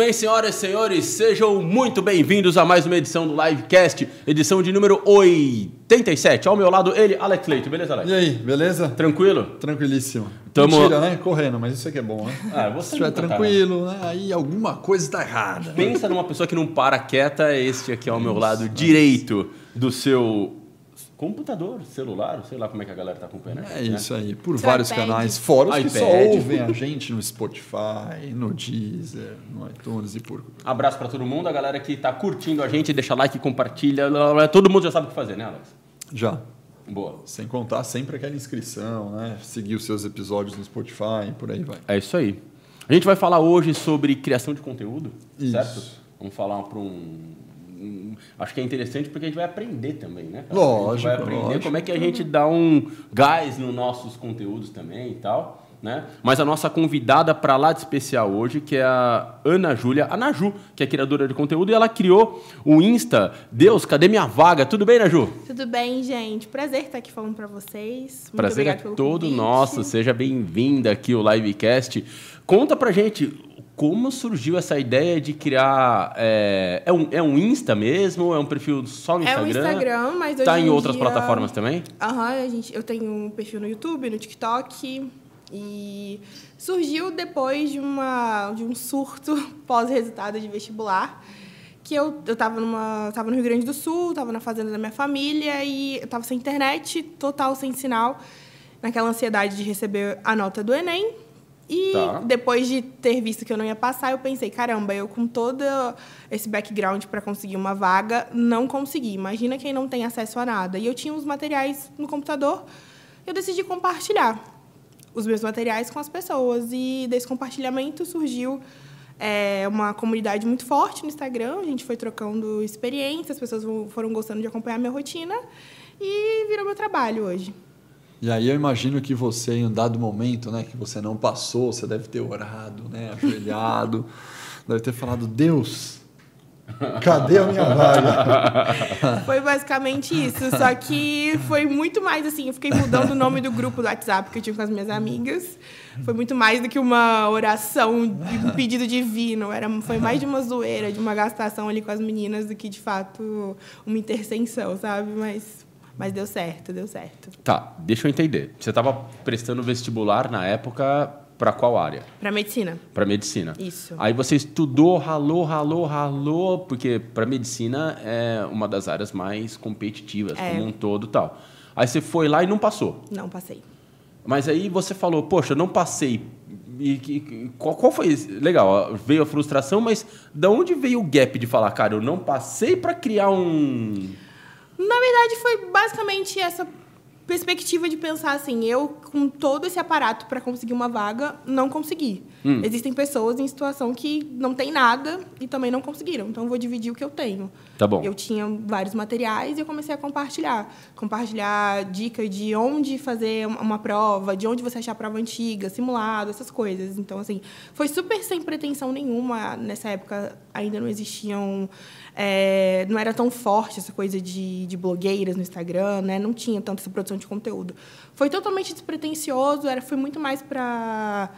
bem, senhoras e senhores? Sejam muito bem-vindos a mais uma edição do Livecast, edição de número 87. Ao meu lado, ele, Alex Leito. Beleza, Alex? E aí, beleza? Tranquilo? Tranquilíssimo. Tamo- Mentira, né? Correndo, mas isso aqui é bom, né? Ah, Se você estiver nunca tá. tranquilo, né? Aí alguma coisa está errada. Pensa numa pessoa que não para quieta, este aqui ao meu lado direito do seu computador, celular, sei lá como é que a galera tá acompanhando. a É né? isso aí, por Seu vários iPad. canais, fora os que só iPad. ouvem a gente no Spotify, no Deezer, no iTunes e por... Abraço pra todo mundo, a galera que tá curtindo a gente, deixa like, compartilha, blá, blá, blá. todo mundo já sabe o que fazer, né, Alex? Já. Boa. Sem contar sempre aquela inscrição, né? Seguir os seus episódios no Spotify e por aí vai. É isso aí. A gente vai falar hoje sobre criação de conteúdo, Isso. certo? Vamos falar para um- Acho que é interessante porque a gente vai aprender também, né? cara? Lógico, A gente vai aprender lógico. como é que a gente dá um gás nos nossos conteúdos também e tal. Né? Mas a nossa convidada para lá de especial hoje, que é a Ana Júlia, a Naju, que é criadora de conteúdo, e ela criou o Insta Deus, cadê minha vaga? Tudo bem, Naju? Tudo bem, gente? Prazer estar aqui falando pra vocês. Muito Prazer é todo convite. nosso. Seja bem-vinda aqui ao Livecast. Conta pra gente como surgiu essa ideia de criar. É, é um, é um Insta mesmo? É um perfil só no É o Instagram? Instagram, mas hoje Tá em em outras dia- plataformas também? Aham, gente, eu tenho um perfil no YouTube, no TikTok. E surgiu depois de, uma, de um surto pós-resultado de vestibular. Que eu, eu tava, numa, tava no Rio Grande do Sul, tava na fazenda da minha família e eu tava sem internet, total sem sinal, naquela ansiedade de receber a nota do Enem. E Tá. depois de ter visto que eu não ia passar, eu pensei, caramba, eu com todo esse background para conseguir uma vaga, não consegui. Imagina quem não tem acesso a nada. E eu tinha os materiais no computador, eu decidi compartilhar os meus materiais com as pessoas. E desse compartilhamento surgiu é, uma comunidade muito forte no Instagram. A gente foi trocando experiências, as pessoas foram gostando de acompanhar a minha rotina e virou meu trabalho hoje. E aí eu imagino que você, em um dado momento, né, que você não passou, você deve ter orado, né, ajoelhado, deve ter falado, Deus, cadê a minha vaga? Foi basicamente isso. Só que foi muito mais assim. Eu fiquei mudando o nome do grupo do WhatsApp que eu tinha com as minhas amigas. Foi muito mais do que uma oração, um pedido divino. Era, foi mais de uma zoeira, de uma gastação ali com as meninas do que de fato uma intercessão, sabe? Mas, mas deu certo, deu certo. Tá, deixa eu entender. Você estava prestando vestibular na época para qual área? Pra medicina. Para medicina. Isso. Aí você estudou, ralou, ralou, ralou, porque para medicina é uma das áreas mais competitivas É. como um todo, e tal. Aí você foi lá e não passou. Não passei. Mas aí você falou, poxa, não passei. E, que- qual, qual foi? Legal, veio a frustração, mas da onde veio o gap de falar, cara, eu não passei para criar um. Na verdade, foi basicamente essa perspectiva de pensar assim, eu com todo esse aparato para conseguir uma vaga, não consegui. Hum. Existem pessoas em situação que não tem nada e também não conseguiram. Então eu vou dividir o que eu tenho. Tá bom. Eu tinha vários materiais e eu comecei a compartilhar, compartilhar dicas de onde fazer uma prova, de onde você achar a prova antiga, simulado, essas coisas. Então assim, foi super sem pretensão nenhuma. Nessa época ainda não existiam é, não era tão forte essa coisa de, de blogueiras no Instagram, né? Não tinha tanta essa produção de conteúdo. Foi totalmente despretensioso, era, foi muito mais para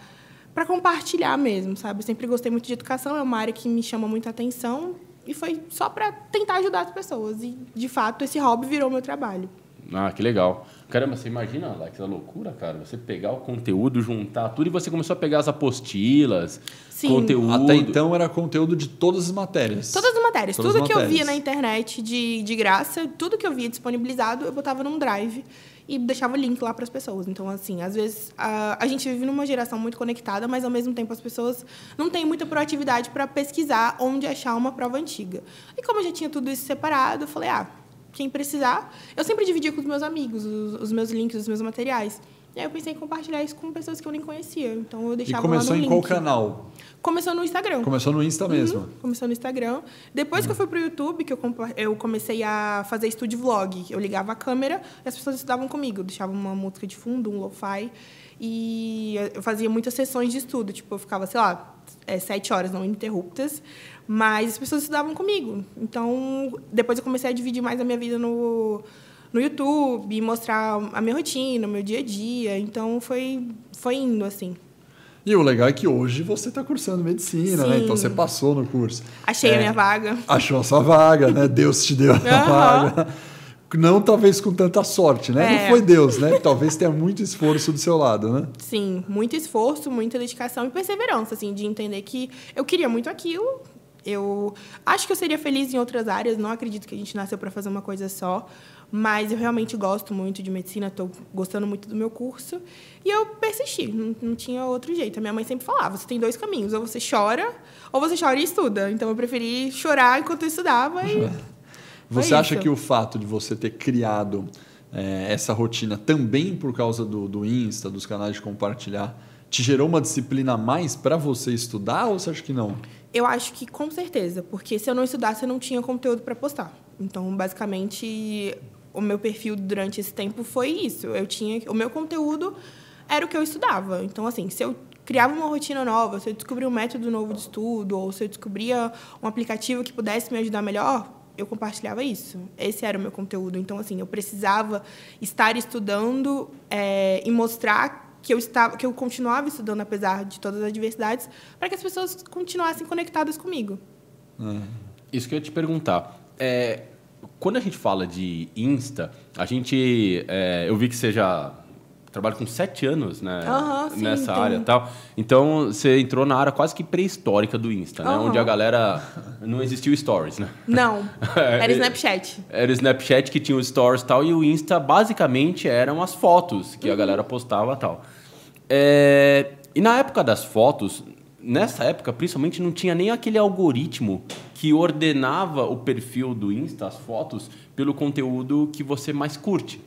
para compartilhar mesmo, sabe? Eu sempre gostei muito de educação, é uma área que me chama muita atenção e foi só para tentar ajudar as pessoas. E, de fato, esse hobby virou meu trabalho. Ah, que legal. Caramba, você imagina, Alex, a loucura, cara? Você pegar o conteúdo, juntar tudo e você começou a pegar as apostilas, Sim. conteúdo. Até então era conteúdo de todas as matérias. Todas as matérias, Todas tudo as que eu via matérias. na internet de, de graça, tudo que eu via disponibilizado, eu botava num drive e deixava o link lá para as pessoas. Então, assim, às vezes a, a gente vive numa geração muito conectada, mas ao mesmo tempo as pessoas não têm muita proatividade para pesquisar onde achar uma prova antiga. E como eu já tinha tudo isso separado, eu falei, ah, quem precisar, eu sempre dividia com os meus amigos os, os meus links, os meus materiais. E aí eu pensei em compartilhar isso com pessoas que eu nem conhecia. Então eu E deixava começou lá no em qual canal? Começou no Instagram. Começou no Insta mesmo. Uhum, começou no Instagram. Depois que eu fui pro YouTube, que eu, eu comecei a fazer estúdio vlog. Eu ligava a câmera e as pessoas estudavam comigo. Eu deixava uma música de fundo, um lo-fi. E eu fazia muitas sessões de estudo. Tipo, eu ficava, sei lá, é, sete horas não ininterruptas. Mas as pessoas estudavam comigo. Então, depois eu comecei a dividir mais a minha vida no, no YouTube, mostrar a minha rotina, o meu dia a dia. Então, foi, foi indo, assim. E o legal é que hoje você está cursando medicina, né? Sim. Então você passou no curso. Achei É. a minha vaga. Achou a sua vaga, né? Deus te deu a Aham. vaga. Não talvez com tanta sorte, né? Não É. foi Deus, né? Talvez tenha muito esforço do seu lado, né? Sim, muito esforço, muita dedicação e perseverança, assim, de entender que eu queria muito aquilo. Eu acho que eu seria feliz em outras áreas, não acredito que a gente nasceu para fazer uma coisa só, mas eu realmente gosto muito de medicina, estou gostando muito do meu curso e eu persisti, não, não tinha outro jeito. A minha mãe sempre falava: você tem dois caminhos, ou você chora, ou você chora e estuda. Então eu preferi chorar enquanto eu estudava e. Você acha isso. que o fato de você ter criado eh, essa rotina também por causa do, do Insta, dos canais de compartilhar, te gerou uma disciplina a mais para você estudar ou você acha que não? Eu acho que com certeza, porque se eu não estudasse, eu não tinha conteúdo para postar. Então, basicamente, o meu perfil durante esse tempo foi isso. Eu tinha o meu conteúdo era o que eu estudava. Então, assim, se eu criava uma rotina nova, se eu descobria um método novo de estudo, ou se eu descobria um aplicativo que pudesse me ajudar melhor, eu compartilhava isso. Esse era o meu conteúdo. Então, assim, eu precisava estar estudando é, e mostrar que eu estava, que eu continuava estudando apesar de todas as adversidades, para que as pessoas continuassem conectadas comigo. Isso que eu ia te perguntar. É, quando a gente fala de Insta, a gente. é, eu vi que você já trabalha com sete anos né, sim, nessa tem. área e tal. Então você entrou na área quase que pré-histórica do Insta, né? Onde a galera. Não existiu stories, né? Não, era Snapchat. Era o Snapchat que tinha os stories e tal, e o Insta basicamente eram as fotos que a galera postava e tal. É, e na época das fotos, nessa época principalmente, não tinha nem aquele algoritmo que ordenava o perfil do Insta, as fotos, pelo conteúdo que você mais curte.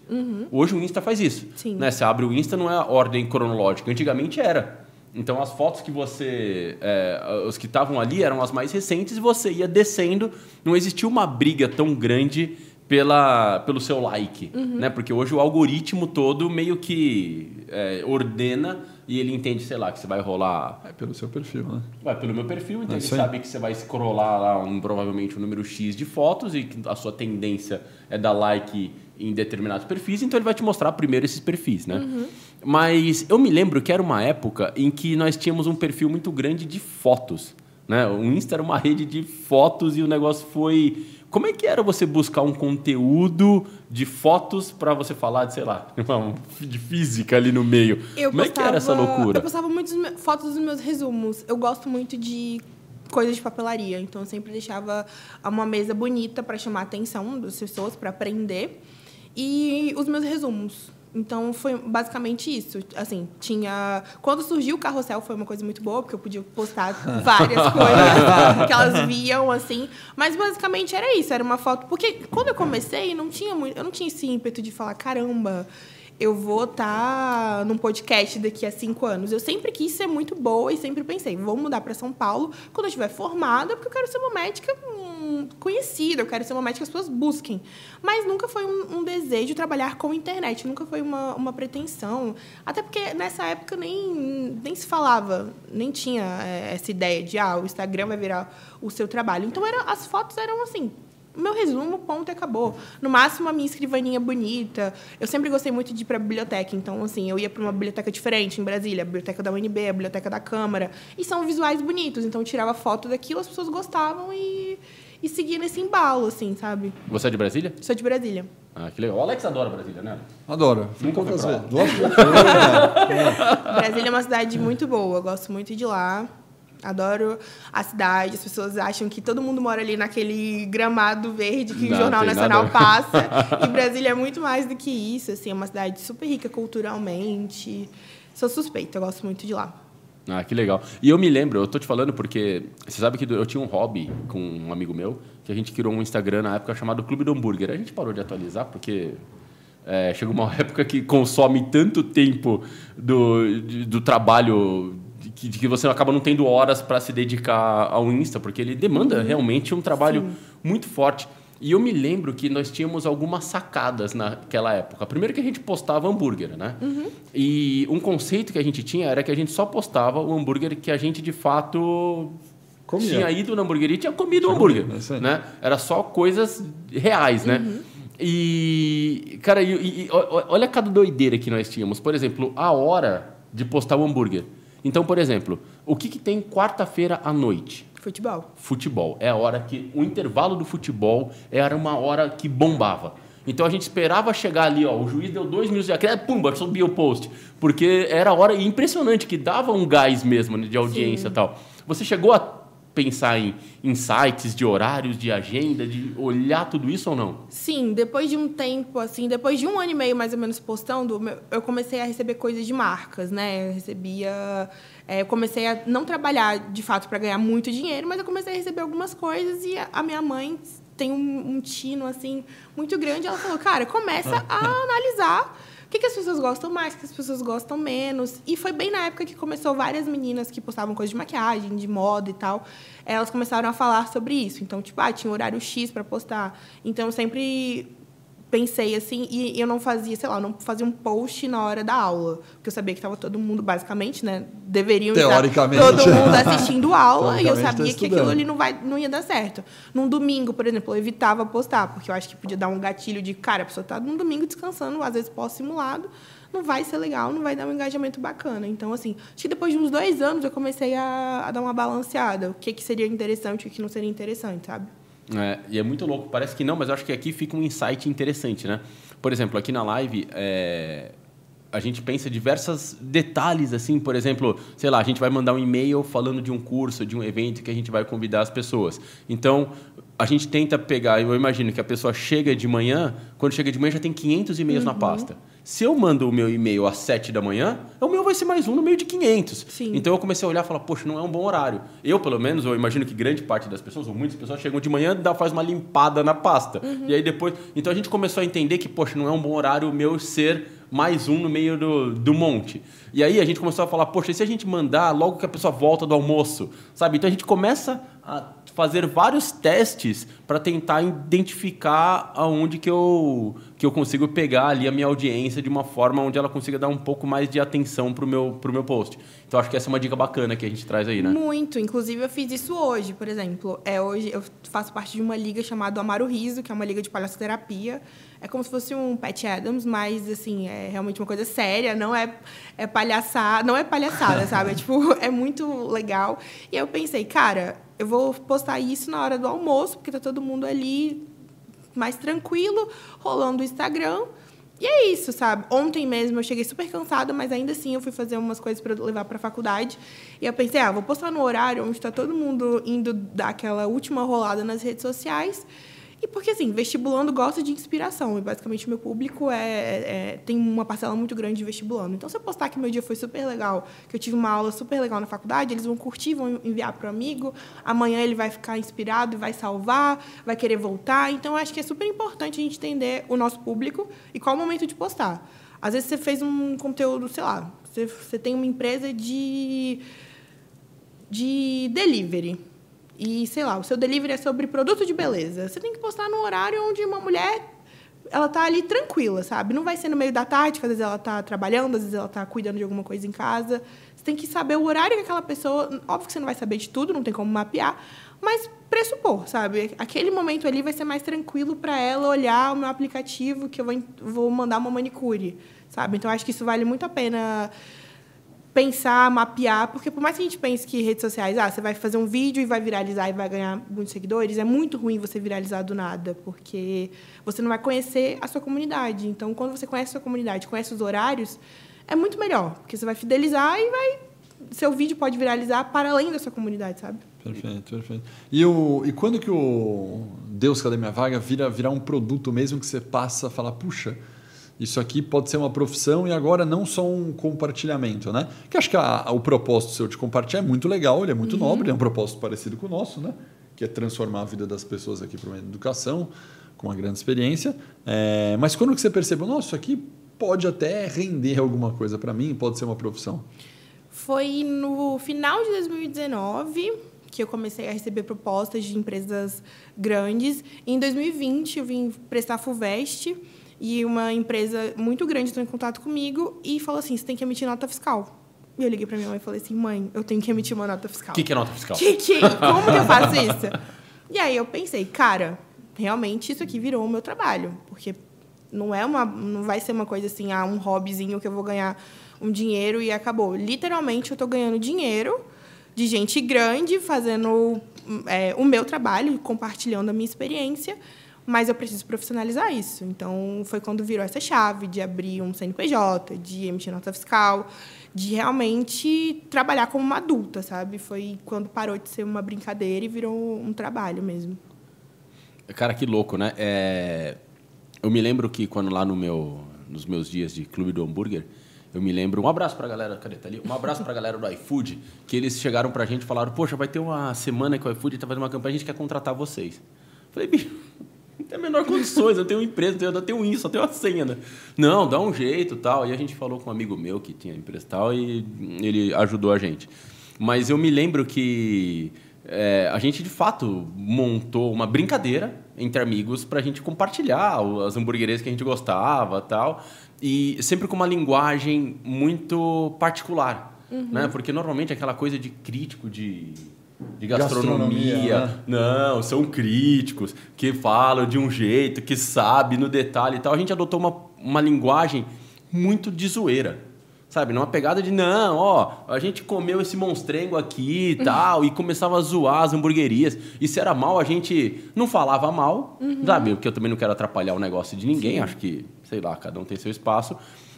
Hoje o Insta faz isso. Sim. Né? Você abre o Insta, não é a ordem cronológica. Antigamente era. Então as fotos que você. é, os que estavam ali eram as mais recentes e você ia descendo. Não existia uma briga tão grande pela, pelo seu like. Né? Porque hoje o algoritmo todo meio que é, ordena e ele entende, sei lá, que você vai rolar. É pelo seu perfil, né? Vai pelo meu perfil, então É ele sabe que você vai scrollar lá um, provavelmente um número X de fotos e que a sua tendência é dar like em determinados perfis, então ele vai te mostrar primeiro esses perfis, né? Mas eu me lembro que era uma época em que nós tínhamos um perfil muito grande de fotos, né? O Insta era uma rede de fotos e o negócio foi como é que era você buscar um conteúdo de fotos para você falar de, sei lá, de física ali no meio? Eu Como é que era essa loucura? Eu postava muitas fotos dos meus resumos. Eu gosto muito de coisas de papelaria, então eu sempre deixava uma mesa bonita para chamar a atenção das pessoas, para aprender. E os meus resumos. Então foi basicamente isso. Assim, tinha. Quando surgiu o carrossel foi uma coisa muito boa, porque eu podia postar várias coisas que elas viam, assim. Mas basicamente era isso, era uma foto. Porque quando eu comecei, não tinha muito. Eu não tinha esse ímpeto de falar, caramba, eu vou estar num podcast daqui a cinco anos. Eu sempre quis ser muito boa e sempre pensei, vou mudar para São Paulo quando eu estiver formada, porque eu quero ser uma médica hum, conhecida, eu quero ser uma médica que as pessoas busquem. Mas nunca foi um, um desejo trabalhar com internet, nunca foi uma, uma pretensão. Até porque nessa época nem, nem se falava, nem tinha eh, essa ideia de, ah, o Instagram vai virar o seu trabalho. Então era, as fotos eram assim, meu resumo, ponto e acabou. No máximo, a minha escrivaninha bonita. Eu sempre gostei muito de ir para a biblioteca. Então, assim, eu ia para uma biblioteca diferente em Brasília, a biblioteca da UNB, a biblioteca da Câmara. E são visuais bonitos. Então, eu tirava foto daquilo, as pessoas gostavam e, e seguia nesse embalo, assim, sabe? Você é de Brasília? Sou de Brasília. Ah, que legal. O Alex adora Brasília, né? Adoro. Nunca foi pra. Brasília é uma cidade muito boa. Gosto muito de lá. Adoro a cidade. As pessoas acham que todo mundo mora ali naquele gramado verde que Não, o Jornal Nacional nada. passa. E Brasília é muito mais do que isso. Assim, é uma cidade super rica culturalmente. Sou suspeita, eu gosto muito de lá. Ah, que legal. E eu me lembro, eu tô te falando porque você sabe que eu tinha um hobby com um amigo meu, que a gente criou um Instagram na época chamado Clube do Hambúrguer. A gente parou de atualizar porque é, chegou uma época que consome tanto tempo do, do trabalho que, de que você acaba não tendo horas para se dedicar ao Insta, porque ele demanda realmente um trabalho muito forte. E eu me lembro que nós tínhamos algumas sacadas naquela época. Primeiro que a gente postava hambúrguer, né? E um conceito que a gente tinha era que a gente só postava o hambúrguer que a gente de fato Comia. tinha ido na hamburgueria e tinha comido o hambúrguer, comido, é né? Era só coisas reais, né? E, cara, e, e- olha cada doideira que nós tínhamos. Por exemplo, a hora de postar o hambúrguer. Então, por exemplo, o que, que tem quarta-feira à noite? Futebol. Futebol. É a hora que. O intervalo do futebol era uma hora que bombava. Então a gente esperava chegar ali, ó, o juiz deu dois minutos de acréscimo, pumba, subia o post. Porque era a hora impressionante, que dava um gás mesmo né, de audiência e tal. Você chegou a pensar em, em sites de horários, de agenda, de olhar tudo isso ou não? Sim, depois de um tempo, assim, depois de um ano e meio mais ou menos postando, eu comecei a receber coisas de marcas, né? Eu recebia. é, eu comecei a não trabalhar de fato para ganhar muito dinheiro, mas eu comecei a receber algumas coisas e a, a minha mãe tem um, um tino, assim, muito grande. Ela falou, cara, começa a analisar. O que, que as pessoas gostam mais, o que as pessoas gostam menos. E foi bem na época que começou várias meninas que postavam coisas de maquiagem, de moda e tal. Elas começaram a falar sobre isso. Então, tipo, ah, tinha um horário X para postar. Então, eu sempre pensei assim, e eu não fazia, sei lá, eu não fazia um post na hora da aula. Porque eu sabia que estava todo mundo, basicamente, né? Deveriam Teoricamente. estar todo mundo assistindo aula. e eu tá sabia que aquilo ali não, vai, não ia dar certo. Num domingo, por exemplo, eu evitava postar, porque eu acho que podia dar um gatilho de, cara, a pessoa tá num domingo descansando, às vezes pós-simulado, não vai ser legal, não vai dar um engajamento bacana. Então, assim, acho que depois de uns dois anos eu comecei a, a dar uma balanceada. O que, que seria interessante e o que não seria interessante, sabe? É, e é muito louco, parece que não, mas eu acho que aqui fica um insight interessante, né? Por exemplo, aqui na live, é, a gente pensa diversos detalhes, assim, por exemplo, sei lá, a gente vai mandar um e-mail falando de um curso, de um evento que a gente vai convidar as pessoas. Então, a gente tenta pegar, eu imagino que a pessoa chega de manhã, quando chega de manhã já tem 500 e-mails na pasta. Se eu mando o meu e-mail às 7 da manhã, o meu vai ser mais um no meio de 500. Sim. Então eu comecei a olhar e falar, poxa, não é um bom horário. Eu, pelo menos, eu imagino que grande parte das pessoas, ou muitas pessoas, chegam de manhã e faz uma limpada na pasta. E aí depois. Então a gente começou a entender que, poxa, não é um bom horário o meu ser mais um no meio do, do monte. E aí a gente começou a falar, poxa, e se a gente mandar logo que a pessoa volta do almoço? Sabe? Então a gente começa fazer vários testes para tentar identificar aonde que eu, que eu consigo pegar ali a minha audiência de uma forma onde ela consiga dar um pouco mais de atenção pro meu, pro meu post. Então acho que essa é uma dica bacana que a gente traz aí, né? Muito. Inclusive, eu fiz isso hoje, por exemplo. É, hoje eu faço parte de uma liga chamada Amaro Riso, que é uma liga de palhaçoterapia. É como se fosse um Pat Adams, mas, assim, é realmente uma coisa séria. Não é, é palhaçada, não é palhaçada, sabe? É, tipo, é muito legal. E eu pensei, cara, eu vou postar isso na hora do almoço, porque tá todo mundo ali mais tranquilo, rolando o Instagram. E é isso, sabe? Ontem mesmo eu cheguei super cansada, mas ainda assim eu fui fazer umas coisas para levar para a faculdade. E eu pensei, ah, vou postar no horário onde está todo mundo indo dar aquela última rolada nas redes sociais. E porque, assim, vestibulando gosta de inspiração. E basicamente meu público é, é- tem uma parcela muito grande de vestibulando. Então, se eu postar que meu dia foi super legal, que eu tive uma aula super legal na faculdade, eles vão curtir, vão enviar para o amigo. Amanhã ele vai ficar inspirado vai salvar, vai querer voltar. Então, acho que é super importante a gente entender o nosso público e qual o momento de postar. Às vezes você fez um conteúdo, sei lá, você, você tem uma empresa de de delivery. E, sei lá, o seu delivery é sobre produto de beleza. Você tem que postar num horário onde uma mulher ela tá ali tranquila, sabe? Não vai ser no meio da tarde, que às vezes ela tá trabalhando, às vezes ela tá cuidando de alguma coisa em casa. Você tem que saber o horário que aquela pessoa. Óbvio que você não vai saber de tudo, não tem como mapear, mas pressupor, sabe? Aquele momento ali vai ser mais tranquilo para ela olhar o meu aplicativo que eu vou, vou mandar uma manicure, sabe? Então acho que isso vale muito a pena pensar, mapear, porque por mais que a gente pense que redes sociais, ah, você vai fazer um vídeo e vai viralizar e vai ganhar muitos seguidores, é muito ruim você viralizar do nada, porque você não vai conhecer a sua comunidade. Então, quando você conhece a sua comunidade, conhece os horários, é muito melhor, porque você vai fidelizar e vai seu vídeo pode viralizar para além da sua comunidade, sabe? Perfeito, perfeito. E, o, e quando que o Deus, cadê minha vaga, vira, virar um produto mesmo que você passa a falar, puxa, isso aqui pode ser uma profissão e agora não só um compartilhamento, né? Que acho que a- o propósito seu de compartilhar é muito legal, ele é muito nobre, é um propósito parecido com o nosso, né? Que é transformar a vida das pessoas aqui para uma educação, com uma grande experiência. É, mas quando que você percebeu, nossa, isso aqui pode até render alguma coisa para mim, pode ser uma profissão? Foi no final de 2019 que eu comecei a receber propostas de empresas grandes. Em 2020, eu vim prestar FUVEST e uma empresa muito grande entrou em contato comigo e falou assim: você tem que emitir nota fiscal. E eu liguei para minha mãe e falei assim: mãe, eu tenho que emitir uma nota fiscal. O que, que é nota fiscal? Que, que, como que eu faço isso? E aí eu pensei, cara, realmente isso aqui virou o meu trabalho. Porque Não é uma, não vai ser uma coisa assim, ah, um hobbyzinho que eu vou ganhar um dinheiro e acabou. Literalmente, eu estou ganhando dinheiro de gente grande fazendo é, o meu trabalho, compartilhando a minha experiência, mas eu preciso profissionalizar isso. Então, foi quando virou essa chave de abrir um CNPJ, de emitir nota fiscal, de realmente trabalhar como uma adulta, sabe? Foi quando parou de ser uma brincadeira e virou um trabalho mesmo. Cara, que louco, né? É... Eu me lembro que quando lá no meu, nos meus dias de Clube do Hambúrguer, eu me lembro, um abraço para a galera, cadê? Tá ali? Um abraço para a galera do iFood, que eles chegaram para a gente e falaram, poxa, vai ter uma semana que o iFood está fazendo uma campanha, a gente quer contratar vocês. falei, bicho, não tem a menor condições, eu tenho empresa, eu tenho isso, eu tenho a senha. Né? Não, dá um jeito tal. E a gente falou com um amigo meu que tinha empresa tal e ele ajudou a gente. Mas eu me lembro que é, a gente de fato montou uma brincadeira entre amigos para a gente compartilhar as hamburguerias que a gente gostava tal e sempre com uma linguagem muito particular, uhum. né? Porque normalmente aquela coisa de crítico de de gastronomia, gastronomia né? não, são críticos que falam de um jeito, que sabe no detalhe e tal. A gente adotou uma, uma linguagem muito de zoeira. Sabe, numa pegada de não, ó, a gente comeu esse monstrengo aqui e tal, e começava a zoar as hamburguerias. E se era mal, a gente não falava mal, uhum. sabe? Porque eu também não quero atrapalhar o negócio de ninguém, Sim. acho que sei lá, cada um tem seu espaço.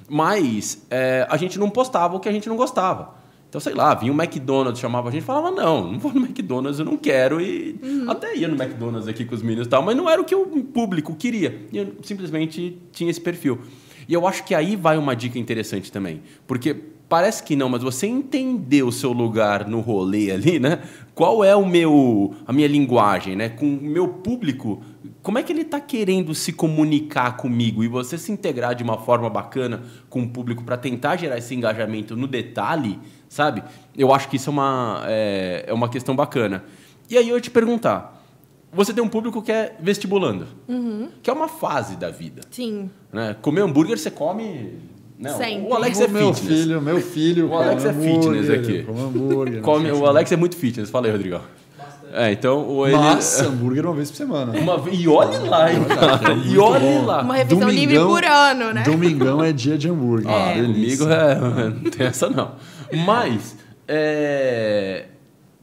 Mas é, a gente não postava o que a gente não gostava. Então, sei lá, vinha o McDonald's, chamava a gente falava, não, não vou no McDonald's, eu não quero. E uhum. até ia no McDonald's aqui com os meninos e tal, mas não era o que o público queria. E eu simplesmente tinha esse perfil. E eu acho que aí vai uma dica interessante também. Porque parece que não, mas você entender o seu lugar no rolê ali, né? Qual é o meu, a minha linguagem, né? Com o meu público, como é que ele está querendo se comunicar comigo e você se integrar de uma forma bacana com o público para tentar gerar esse engajamento no detalhe, sabe? Eu acho que isso é uma, é, é uma questão bacana. E aí eu ia te perguntar, você tem um público que é vestibulando, uhum. que é uma fase da vida. Sim. Né? Comer hambúrguer você come não, Sempre. o Alex é meu fitness. filho, meu filho. O Alex é fitness aqui. Hambúrguer, come, o Alex é muito fitness. Fala aí, Rodrigão. É, então ele... Massa, hambúrguer uma vez por semana. Uma... E olhe lá, hein, cara. E olhe lá. Uma refeição Domingão, livre por ano, né? Domingão é dia de hambúrguer. Ah, é. domingo é... não tem essa não. Mas, é...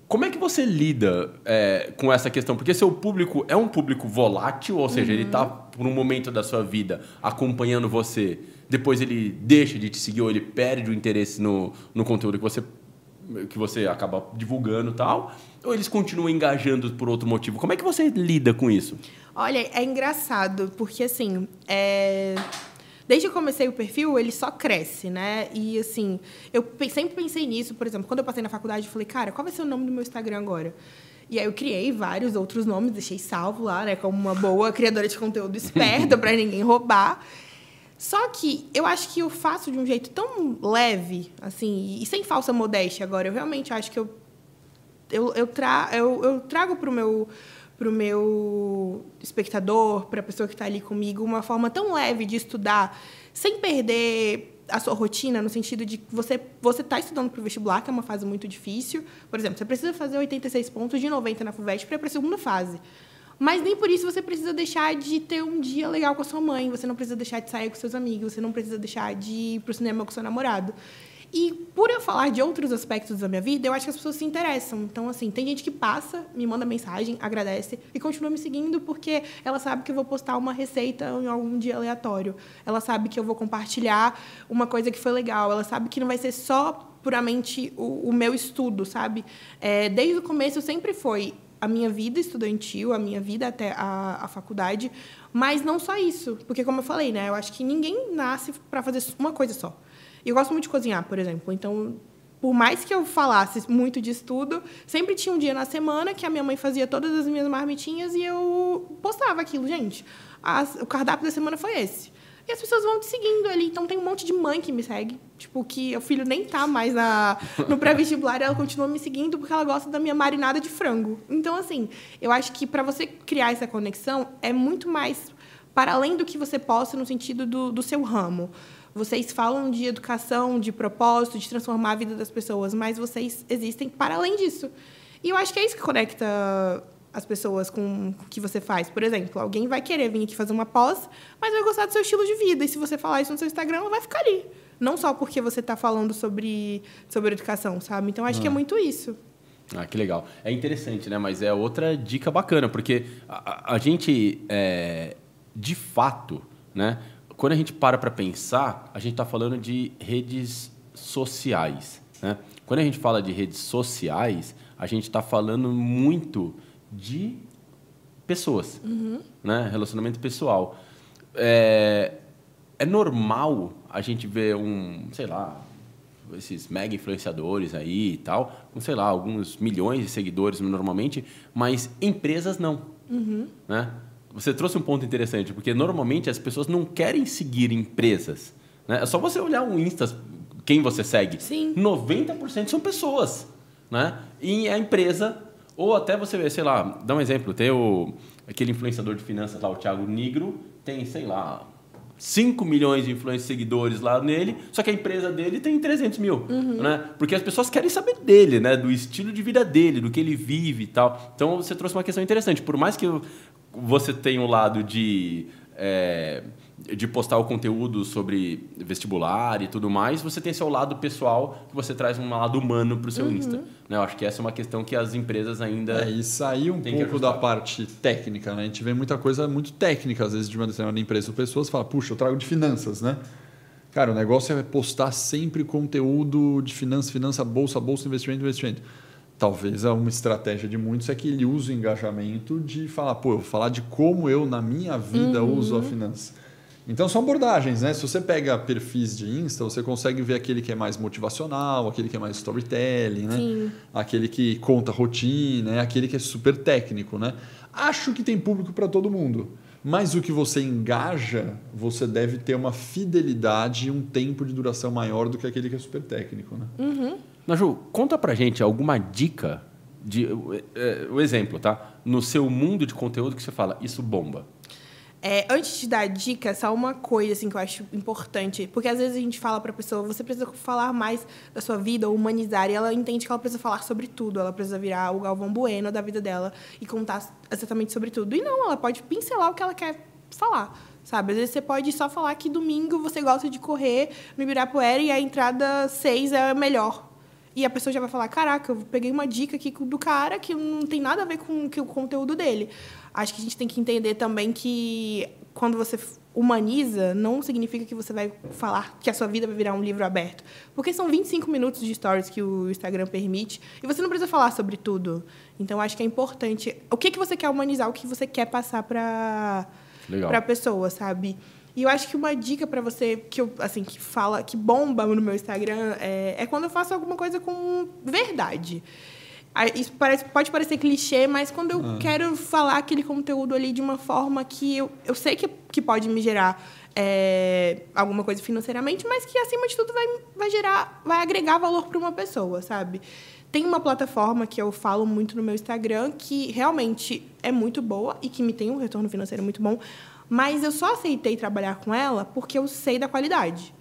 como é que você lida é, com essa questão? Porque seu público é um público volátil, ou seja, uhum. ele está por um momento da sua vida acompanhando você, depois ele deixa de te seguir ou ele perde o interesse no, no conteúdo que você que você acaba divulgando e tal, ou eles continuam engajando por outro motivo? Como é que você lida com isso? Olha, é engraçado, porque assim, é... desde que eu comecei o perfil, ele só cresce, né? E assim, eu sempre pensei nisso, por exemplo, quando eu passei na faculdade, eu falei, cara, qual vai ser o nome do meu Instagram agora? E aí eu criei vários outros nomes, deixei salvo lá, né, como uma boa criadora de conteúdo esperta para ninguém roubar. Só que eu acho que eu faço de um jeito tão leve, assim, e sem falsa modéstia agora. Eu realmente acho que eu, eu, eu, tra, eu, eu trago para o meu para o meu espectador, para a pessoa que está ali comigo, uma forma tão leve de estudar, sem perder a sua rotina, no sentido de que você você está estudando para o vestibular, que é uma fase muito difícil. Por exemplo, você precisa fazer 86 pontos de 90 na FUVEST para ir para a segunda fase. Mas nem por isso você precisa deixar de ter um dia legal com a sua mãe, você não precisa deixar de sair com seus amigos, você não precisa deixar de ir para o cinema com seu namorado. E por eu falar de outros aspectos da minha vida, eu acho que as pessoas se interessam. Então, assim, tem gente que passa, me manda mensagem, agradece e continua me seguindo porque ela sabe que eu vou postar uma receita em algum dia aleatório. Ela sabe que eu vou compartilhar uma coisa que foi legal. Ela sabe que não vai ser só puramente o, o meu estudo, sabe? É, desde o começo sempre foi a minha vida estudantil, a minha vida até a, a faculdade, mas não só isso, porque como eu falei, né, eu acho que ninguém nasce para fazer uma coisa só. E eu gosto muito de cozinhar, por exemplo, então por mais que eu falasse muito de estudo, sempre tinha um dia na semana que a minha mãe fazia todas as minhas marmitinhas e eu postava aquilo, gente. As, o cardápio da semana foi esse. E as pessoas vão te seguindo ali. Então tem um monte de mãe que me segue. Tipo, que o filho nem tá mais na, no pré-vestibular ela continua me seguindo porque ela gosta da minha marinada de frango. Então, assim, eu acho que para você criar essa conexão é muito mais para além do que você possa no sentido do, do seu ramo. Vocês falam de educação, de propósito, de transformar a vida das pessoas, mas vocês existem para além disso. E eu acho que é isso que conecta as pessoas com o que você faz. Por exemplo, alguém vai querer vir aqui fazer uma pós, mas vai gostar do seu estilo de vida. E se você falar isso no seu Instagram, ela vai ficar ali. Não só porque você está falando sobre, sobre educação, sabe? Então, acho que é muito isso. Ah, que legal. É interessante, né? Mas é outra dica bacana, porque a, a gente, é, de fato, né? Quando a gente para para pensar, a gente está falando de redes sociais, né? Quando a gente fala de redes sociais, a gente está falando muito de pessoas, uhum. né? Relacionamento pessoal. É, é normal a gente ver um, sei lá, esses mega influenciadores aí e tal, com, sei lá, alguns milhões de seguidores normalmente, mas empresas não. Uhum. Né? Você trouxe um ponto interessante, porque normalmente as pessoas não querem seguir empresas. Né? É só você olhar o Insta, quem você segue. Sim. 90% são pessoas. Né? E a empresa, ou até você vê, sei lá, dá um exemplo, tem o, aquele influenciador de finanças lá, o Thiago Nigro, tem, sei lá, 5 milhões de influentes seguidores lá nele, só que a empresa dele tem 300 mil, uhum. né? Porque as pessoas querem saber dele, né? Do estilo de vida dele, do que ele vive e tal. Então, você trouxe uma questão interessante. Por mais que você tenha um lado de... É, de postar o conteúdo sobre vestibular e tudo mais, você tem seu lado pessoal, que você traz um lado humano para o seu uhum. Insta. Né? Eu acho que essa é uma questão que as empresas ainda. É, e sair um pouco da parte técnica. Né? A gente vê muita coisa muito técnica, às vezes, de uma determinada empresa. Ou pessoas falam, puxa, eu trago de finanças, né? Cara, o negócio é postar sempre conteúdo de finanças, finança, bolsa, bolsa, investimento, investimento. Talvez uma estratégia de muitos é que ele use o engajamento de falar, pô, eu vou falar de como eu, na minha vida, uhum. uso a finança. Então são abordagens, né? Se você pega perfis de Insta, você consegue ver aquele que é mais motivacional, aquele que é mais storytelling, né? Sim. Aquele que conta rotina, né? aquele que é super técnico, né? Acho que tem público para todo mundo. Mas o que você engaja, você deve ter uma fidelidade e um tempo de duração maior do que aquele que é super técnico, né? Uhum. Naju, conta pra gente alguma dica de é, o exemplo, tá? No seu mundo de conteúdo que você fala, isso bomba. É, antes de dar dica, só uma coisa assim, que eu acho importante. Porque às vezes a gente fala para a pessoa, você precisa falar mais da sua vida, humanizar, e ela entende que ela precisa falar sobre tudo. Ela precisa virar o Galvão Bueno da vida dela e contar exatamente sobre tudo. E não, ela pode pincelar o que ela quer falar. Sabe? Às vezes você pode só falar que domingo você gosta de correr no Ibirapuera e a entrada 6 é melhor. E a pessoa já vai falar: caraca, eu peguei uma dica aqui do cara que não tem nada a ver com, com o conteúdo dele. Acho que a gente tem que entender também que quando você humaniza, não significa que você vai falar que a sua vida vai virar um livro aberto. Porque são 25 minutos de stories que o Instagram permite e você não precisa falar sobre tudo. Então, acho que é importante. O que, que você quer humanizar, o que você quer passar para a pessoa, sabe? E eu acho que uma dica para você que eu assim que fala que bomba no meu Instagram é, é quando eu faço alguma coisa com verdade. Isso parece, pode parecer clichê, mas quando eu ah. quero falar aquele conteúdo ali de uma forma que eu, eu sei que, que pode me gerar é, alguma coisa financeiramente, mas que, acima de tudo, vai, vai gerar, vai agregar valor para uma pessoa, sabe? Tem uma plataforma que eu falo muito no meu Instagram que realmente é muito boa e que me tem um retorno financeiro muito bom, mas eu só aceitei trabalhar com ela porque eu sei da qualidade.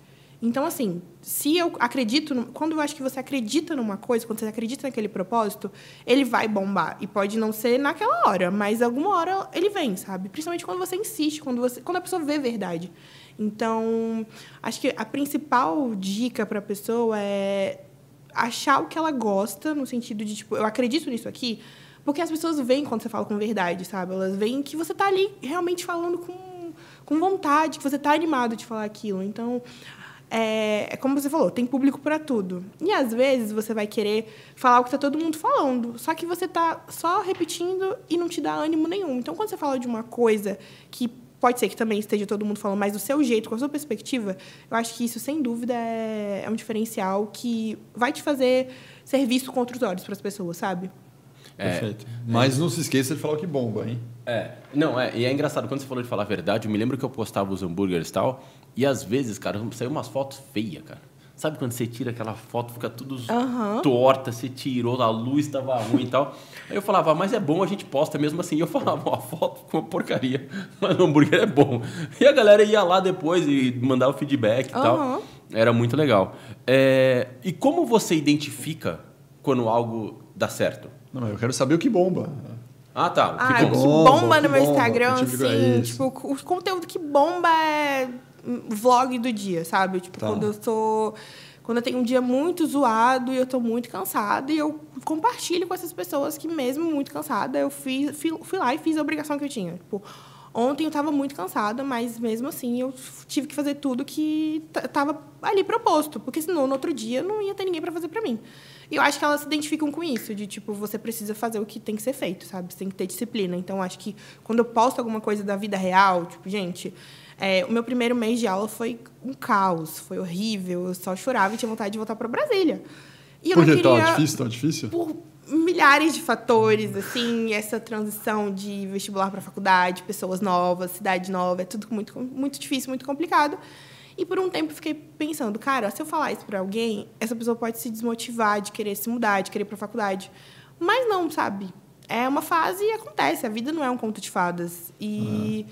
Então, assim, se eu acredito, no, quando eu acho que você acredita numa coisa, quando você acredita naquele propósito, ele vai bombar. E pode não ser naquela hora, mas alguma hora ele vem, sabe? Principalmente quando você insiste, quando, você, quando a pessoa vê verdade. Então, acho que a principal dica para a pessoa é achar o que ela gosta, no sentido de, tipo, eu acredito nisso aqui, porque as pessoas veem quando você fala com verdade, sabe? Elas veem que você está ali realmente falando com, com vontade, que você está animado de falar aquilo. Então, é, é como você falou, tem público para tudo. E às vezes você vai querer falar o que está todo mundo falando, só que você está só repetindo e não te dá ânimo nenhum. Então, quando você fala de uma coisa que pode ser que também esteja todo mundo falando, mas do seu jeito, com a sua perspectiva, eu acho que isso, sem dúvida, é, é um diferencial que vai te fazer ser visto com outros olhos para as pessoas, sabe? É, Perfeito. Mas não se esqueça de falar que bomba, hein? É, não, é, e é engraçado, quando você falou de falar a verdade, eu me lembro que eu postava os hambúrgueres e tal, e às vezes, cara, saiu umas fotos feias, cara. Sabe quando você tira aquela foto, fica tudo uhum. torta, você tirou, a luz estava ruim e tal. Aí eu falava, mas é bom, a gente posta mesmo assim. E eu falava, a foto ficou uma porcaria, mas o hambúrguer é bom. E a galera ia lá depois e mandava o feedback e uhum. tal. Era muito legal. É... E como você identifica quando algo dá certo? Não, eu quero saber o que bomba. Ah, tá. O que Ah, que bomba. bomba, no que meu bomba, Instagram, o que digo é assim, isso. tipo, o conteúdo que bomba é vlog do dia, sabe? Tipo, Tá. quando eu tô. Quando eu tenho um dia muito zoado e eu tô muito cansada, e eu compartilho com essas pessoas que, mesmo muito cansada, eu fiz, fui, fui lá e fiz a obrigação que eu tinha. Tipo, ontem eu tava muito cansada, mas mesmo assim eu tive que fazer tudo que t- tava ali proposto, porque senão no outro dia não ia ter ninguém para fazer para mim. E eu acho que elas se identificam com isso, de tipo, você precisa fazer o que tem que ser feito, sabe? Você tem que ter disciplina. Então, acho que quando eu posto alguma coisa da vida real, tipo, gente, é, o meu primeiro mês de aula foi um caos, foi horrível, eu só chorava e tinha vontade de voltar para Brasília. E eu Por que queria tão difícil, tão difícil? por milhares de fatores, assim, essa transição de vestibular para faculdade, pessoas novas, cidade nova, é tudo muito, muito difícil, muito complicado. E por um tempo fiquei pensando, cara, se eu falar isso para alguém, essa pessoa pode se desmotivar de querer se mudar, de querer ir para faculdade. Mas não, sabe? É uma fase e acontece, a vida não é um conto de fadas. E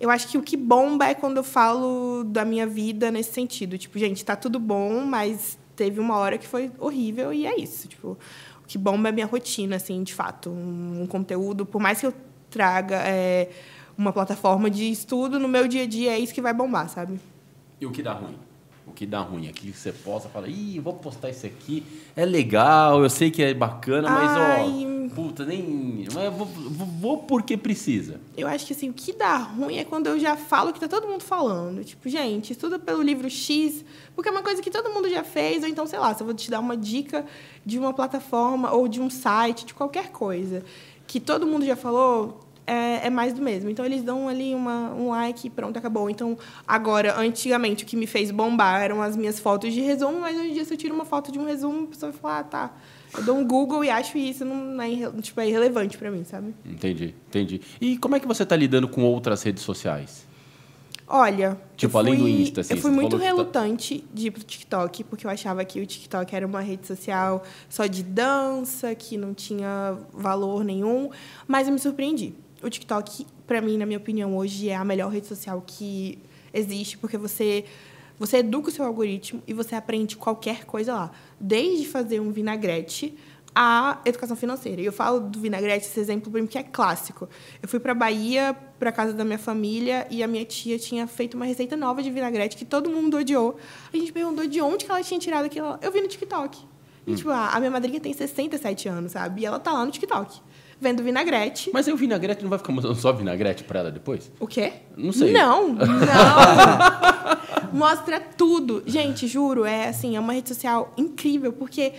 eu acho que o que bomba é quando eu falo da minha vida nesse sentido, tipo, gente, tá tudo bom, mas teve uma hora que foi horrível e é isso, tipo, o que bomba é a minha rotina, assim, de fato. Um, um conteúdo, por mais que eu traga é, uma plataforma de estudo, no meu dia a dia é isso que vai bombar, sabe? E o que dá ruim? O que dá ruim? Aquilo que você posta, fala, ih, vou postar isso aqui, é legal, eu sei que é bacana, mas Ai. ó, puta, nem. Mas eu vou, vou, vou porque precisa. Eu acho que assim, o que dá ruim é quando eu já falo o que tá todo mundo falando. Tipo, gente, estuda pelo livro X, porque é uma coisa que todo mundo já fez, ou então, sei lá, se eu vou te dar uma dica de uma plataforma ou de um site, de qualquer coisa, que todo mundo já falou, é, é mais do mesmo. Então, eles dão ali uma, um like e pronto, acabou. Então, agora, antigamente, o que me fez bombar eram as minhas fotos de resumo, mas hoje em dia, se eu tiro uma foto de um resumo, a pessoa vai falar, ah, tá. Eu dou um Google e acho isso não é, tipo, é irrelevante para mim, sabe? Entendi, entendi. E como é que você tá lidando com outras redes sociais? Olha, Tipo, eu além do fui- Insta, assim, eu fui muito tá- relutante de ir pro TikTok, porque eu achava que o TikTok era uma rede social só de dança, que não tinha valor nenhum, mas eu me surpreendi. O TikTok, para mim, na minha opinião, hoje é a melhor rede social que existe, porque você você educa o seu algoritmo e você aprende qualquer coisa lá, desde fazer um vinagrete a educação financeira. E eu falo do vinagrete, esse exemplo para mim que é clássico. Eu fui para Bahia, para casa da minha família, e a minha tia tinha feito uma receita nova de vinagrete que todo mundo odiou. A gente perguntou de onde que ela tinha tirado aquilo. Eu vi no TikTok. E, tipo, a a minha madrinha tem 67 anos, sabe? E ela tá lá no TikTok, vendo vinagrete. Mas aí o vinagrete não vai ficar mostrando só vinagrete pra ela depois? O quê? Não sei. Não, não. mostra tudo. Gente, juro, é assim, é uma rede social incrível, porque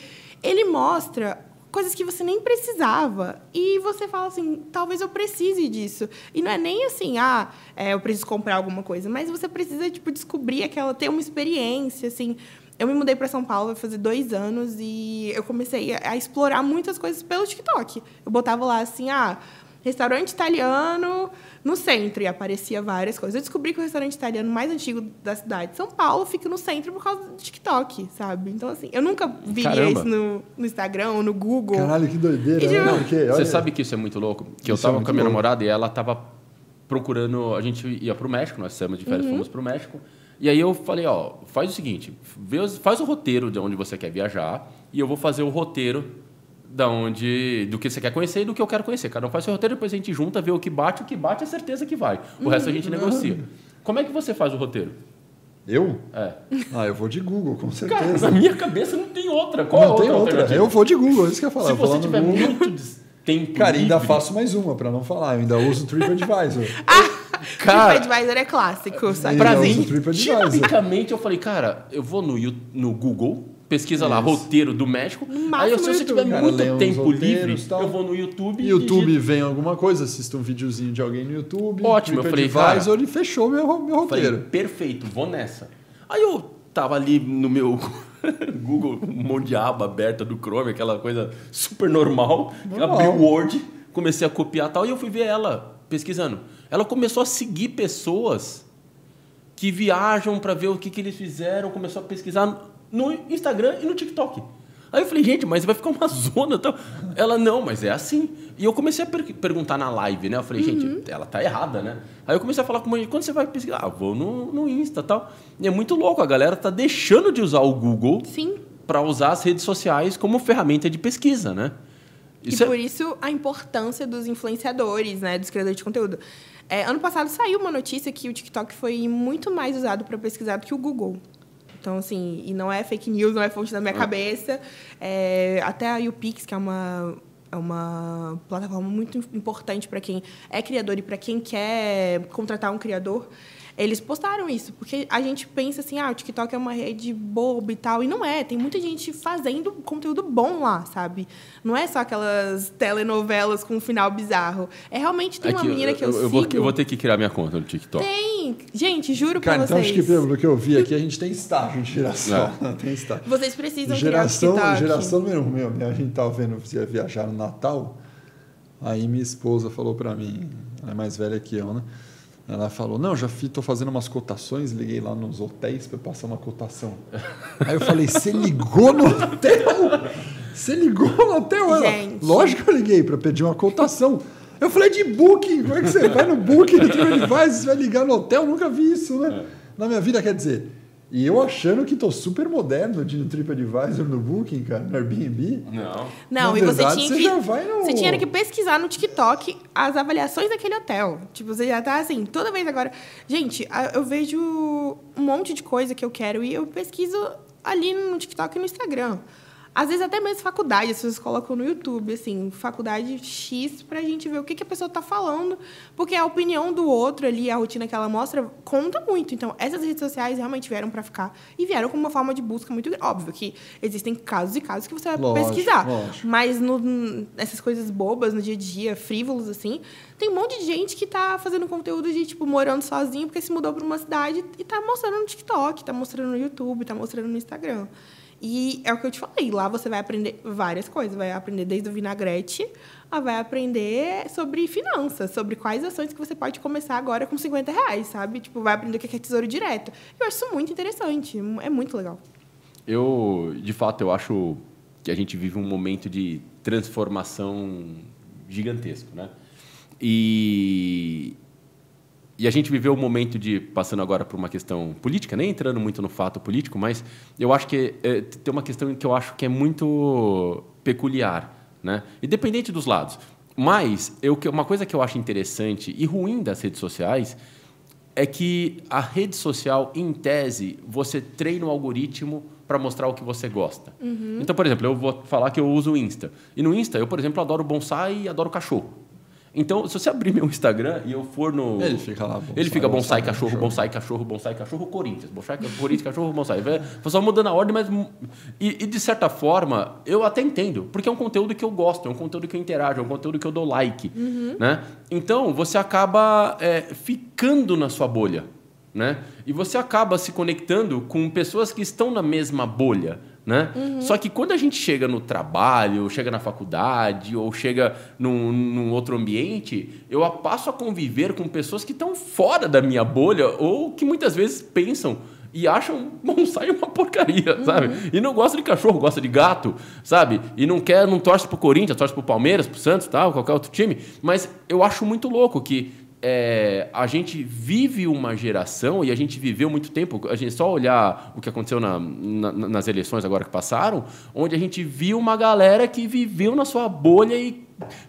ele mostra coisas que você nem precisava. E você fala assim, talvez eu precise disso. E não é nem assim, ah, é, eu preciso comprar alguma coisa, mas você precisa, tipo, descobrir aquela, ter uma experiência, assim. Eu me mudei para São Paulo vai fazer dois anos e eu comecei a, a explorar muitas coisas pelo TikTok. Eu botava lá assim, ah, restaurante italiano no centro e aparecia várias coisas. Eu descobri que o restaurante italiano mais antigo da cidade, São Paulo, fica no centro por causa do TikTok, sabe? Então, assim, eu nunca viria Caramba. isso no, no Instagram ou no Google. Caralho, que doideira. E de- né? Não, Porque, Você olha- sabe que isso é muito louco? Que eu Isso é tava muito com a minha louco. namorada e ela tava procurando. A gente ia pro México, nós saímos de férias, Uhum. fomos pro México. E aí eu falei, ó, faz o seguinte, faz o roteiro de onde você quer viajar e eu vou fazer o roteiro da onde, do que você quer conhecer e do que eu quero conhecer. Cada um faz seu roteiro, depois a gente junta, vê o que bate, o que bate é certeza que vai. O resto a gente negocia. Como é que você faz o roteiro? Eu? É. Ah, eu vou de Google, com Cara, certeza. na minha cabeça não tem outra. Qual é não a tem outra outra. Eu vou de Google, isso que eu ia falar. Se você tiver Google. muito tempo Cara, ainda livre- faço mais uma, pra não falar. Eu ainda uso o TripAdvisor. Cara, TripAdvisor é clássico, sabe? Ainda Pra uso mim, dinamicamente, eu falei, cara, eu vou no, no Google, pesquisa lá, Isso. roteiro do México. Aí, se você tiver. Cara, muito tempo livre, tal. eu vou no YouTube. YouTube digito. vem alguma coisa, assisto um videozinho de alguém no YouTube. Ótimo, eu falei, TripAdvisor e fechou meu, meu Falei, roteiro. perfeito, vou nessa. Aí eu tava ali no meu Google, um monte de aba aberta do Chrome, aquela coisa super normal. Normal. Abri o Word, comecei a copiar tal, e eu fui ver ela pesquisando. Ela começou a seguir pessoas que viajam para ver o que, que eles fizeram, começou a pesquisar no Instagram e no TikTok. Aí eu falei, gente, mas vai ficar uma zona. Tal. Ela, não, mas é assim. E eu comecei a per- perguntar na live, né? Eu falei, gente, ela tá errada, né? Aí eu comecei a falar com uma quando você vai pesquisar? Ah, vou no, no Insta e tal. E é muito louco, a galera tá deixando de usar o Google Sim. para usar as redes sociais como ferramenta de pesquisa, né? Isso e é- por isso a importância dos influenciadores, né, dos criadores de conteúdo. É, ano passado saiu uma notícia que o TikTok foi muito mais usado para pesquisar do que o Google. Então, assim, e não é fake news, não é fonte da minha cabeça. É, até a YouPix, que é uma, é uma plataforma muito importante para quem é criador e para quem quer contratar um criador, eles postaram isso, porque a gente pensa assim, ah, o TikTok é uma rede boba e tal, e não é. Tem muita gente fazendo conteúdo bom lá, sabe? Não é só aquelas telenovelas com um final bizarro. É realmente tem uma Aqui, menina que eu, eu, sigo. vou, eu vou ter que criar minha conta no TikTok. Tem! Gente, juro Cara, pra então acho vocês. que pelo que eu vi aqui, a gente tem estágio de geração. tem estágio. Vocês precisam Geração, criar o TikTok. geração número um, meu, a gente tava vendo se ia viajar no Natal, aí minha esposa falou pra mim, ela é mais velha que eu, né? Ela falou, não, já tô fazendo umas cotações, liguei lá nos hotéis para passar uma cotação. Aí eu falei, você ligou no hotel? Você ligou no hotel? Ela. Lógico que eu liguei para pedir uma cotação. Eu falei de booking, como é que você vai no booking do TripAdvisor, você vai ligar no hotel? Nunca vi isso, né? Na minha vida, quer dizer, e eu achando que tô super moderno de TripAdvisor, no booking, cara, no Airbnb. Não. Não, Na e você tinha você que. já vai no- Você tinha que pesquisar no TikTok as avaliações daquele hotel. Tipo, você já tá assim, toda vez agora. Gente, eu vejo um monte de coisa que eu quero e eu pesquiso ali no TikTok e no Instagram. Às vezes até mesmo faculdade, as pessoas colocam no YouTube, assim, faculdade X pra gente ver o que, que a pessoa tá falando. Porque a opinião do outro ali, a rotina que ela mostra, conta muito. Então, essas redes sociais realmente vieram pra ficar. E vieram com uma forma de busca muito grande. Óbvio que existem casos e casos que você vai Lógico, pesquisar. lógico. Mas no, essas coisas bobas no dia a dia, frívolos, assim, tem um monte de gente que tá fazendo conteúdo de, tipo, morando sozinho porque se mudou para uma cidade e tá mostrando no TikTok, tá mostrando no YouTube, tá mostrando no Instagram. E é o que eu te falei, lá você vai aprender várias coisas. Vai aprender desde o vinagrete, a vai aprender sobre finanças, sobre quais ações que você pode começar agora com 50 reais, sabe? Tipo, vai aprender o que é tesouro direto. Eu acho isso muito interessante, é muito legal. Eu, de fato, eu acho que a gente vive um momento de transformação gigantesco, né? E, e a gente viveu um momento de, passando agora por uma questão política, nem entrando muito no fato político, mas eu acho que é, tem uma questão que eu acho que é muito peculiar, né? Independente dos lados. Mas eu, uma coisa que eu acho interessante e ruim das redes sociais é que a rede social, em tese, você treina o algoritmo para mostrar o que você gosta. Então, por exemplo, eu vou falar que eu uso o Insta. E no Insta, eu, por exemplo, adoro bonsai e adoro cachorro. Então, se você abrir meu Instagram e eu for no. Ele fica lá, bonsai, Ele fica bonsai, bonsai, cachorro, cachorro. bonsai, cachorro, bonsai, cachorro, Corinthians. Bonsai, Corinthians, cachorro, bonsai. Vai vai só mudando a ordem, mas. E, e, de certa forma, eu até entendo, porque é um conteúdo que eu gosto, é um conteúdo que eu interajo, é um conteúdo que eu dou like. Né? Então, você acaba é, ficando na sua bolha. Né? E você acaba se conectando com pessoas que estão na mesma bolha. Né? Só que quando a gente chega no trabalho, chega na faculdade ou chega num, num outro ambiente, eu passo a conviver com pessoas que estão fora da minha bolha ou que muitas vezes pensam e acham bonsai uma porcaria, sabe? E não gosta de cachorro, gosta de gato, sabe? E não quer, não torce pro Corinthians, torce pro Palmeiras, pro Santos, tal, qualquer outro time. Mas eu acho muito louco que é, a gente vive uma geração e a gente viveu muito tempo. A gente só olhar o que aconteceu na- na- nas eleições agora que passaram, onde a gente viu uma galera que viveu na sua bolha e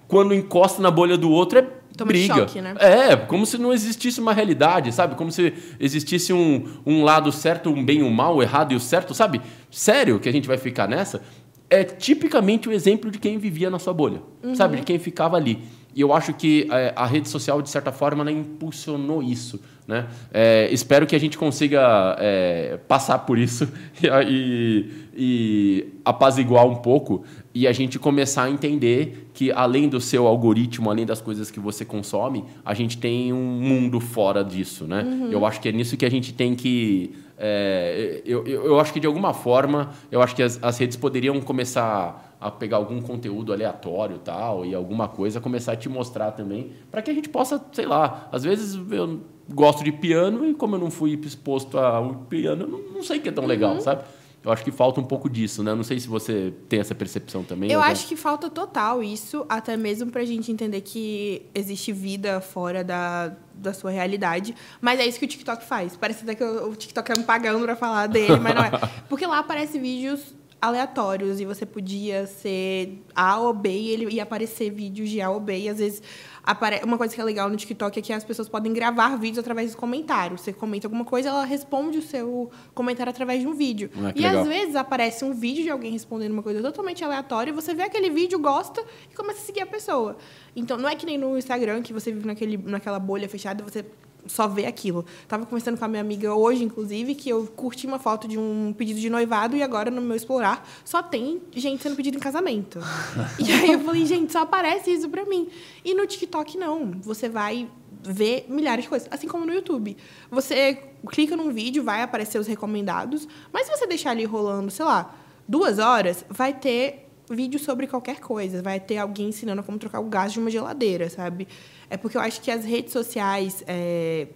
quando encosta na bolha do outro é Toma briga. choque, né? É, como se não existisse uma realidade, sabe? Como se existisse um, um lado certo, um bem, um mal, o errado e o certo, sabe? Sério que a gente vai ficar nessa? É tipicamente o exemplo de quem vivia na sua bolha, sabe? De quem ficava ali. E eu acho que é, a rede social, de certa forma, impulsionou isso. Né? É, espero que a gente consiga é, passar por isso e, e apaziguar um pouco e a gente começar a entender que, além do seu algoritmo, além das coisas que você consome, a gente tem um mundo fora disso. Né? Eu acho que é nisso que a gente tem que. é, eu, eu, eu acho que, de alguma forma, eu acho que as, as redes poderiam começar a pegar algum conteúdo aleatório tal e alguma coisa começar a te mostrar também para que a gente possa sei lá às vezes eu gosto de piano e como eu não fui exposto ao piano eu não, não sei que é tão legal sabe eu acho que falta um pouco disso né não sei se você tem essa percepção também Eu acho que falta total isso, até mesmo pra gente entender que existe vida fora da, da sua realidade. Mas é isso que o TikTok faz. Parece até que o TikTok é me pagando pra falar dele, mas não é. Porque lá aparecem vídeos aleatórios e você podia ser A ou B e ele ia aparecer vídeos de A ou B. E às vezes apare... uma coisa que é legal no TikTok é que as pessoas podem gravar vídeos através dos comentários. Você comenta alguma coisa, ela responde o seu comentário através de um vídeo. Ah, e legal. às vezes aparece um vídeo de alguém respondendo uma coisa totalmente aleatória, você vê aquele vídeo, gosta e começa a seguir a pessoa. Então não é que nem no Instagram que você vive naquele, naquela bolha fechada você só vê aquilo. Tava conversando com a minha amiga hoje, inclusive, que eu curti uma foto de um pedido de noivado e agora no meu explorar só tem gente sendo pedido em casamento. e aí eu falei, gente, só aparece isso pra mim. E no TikTok não. Você vai ver milhares de coisas, assim como no YouTube. Você clica num vídeo, vai aparecer os recomendados, mas se você deixar ali rolando, sei lá, duas horas, vai ter vídeo sobre qualquer coisa. Vai ter alguém ensinando como trocar o gás de uma geladeira, sabe? É porque eu acho que as redes sociais, é,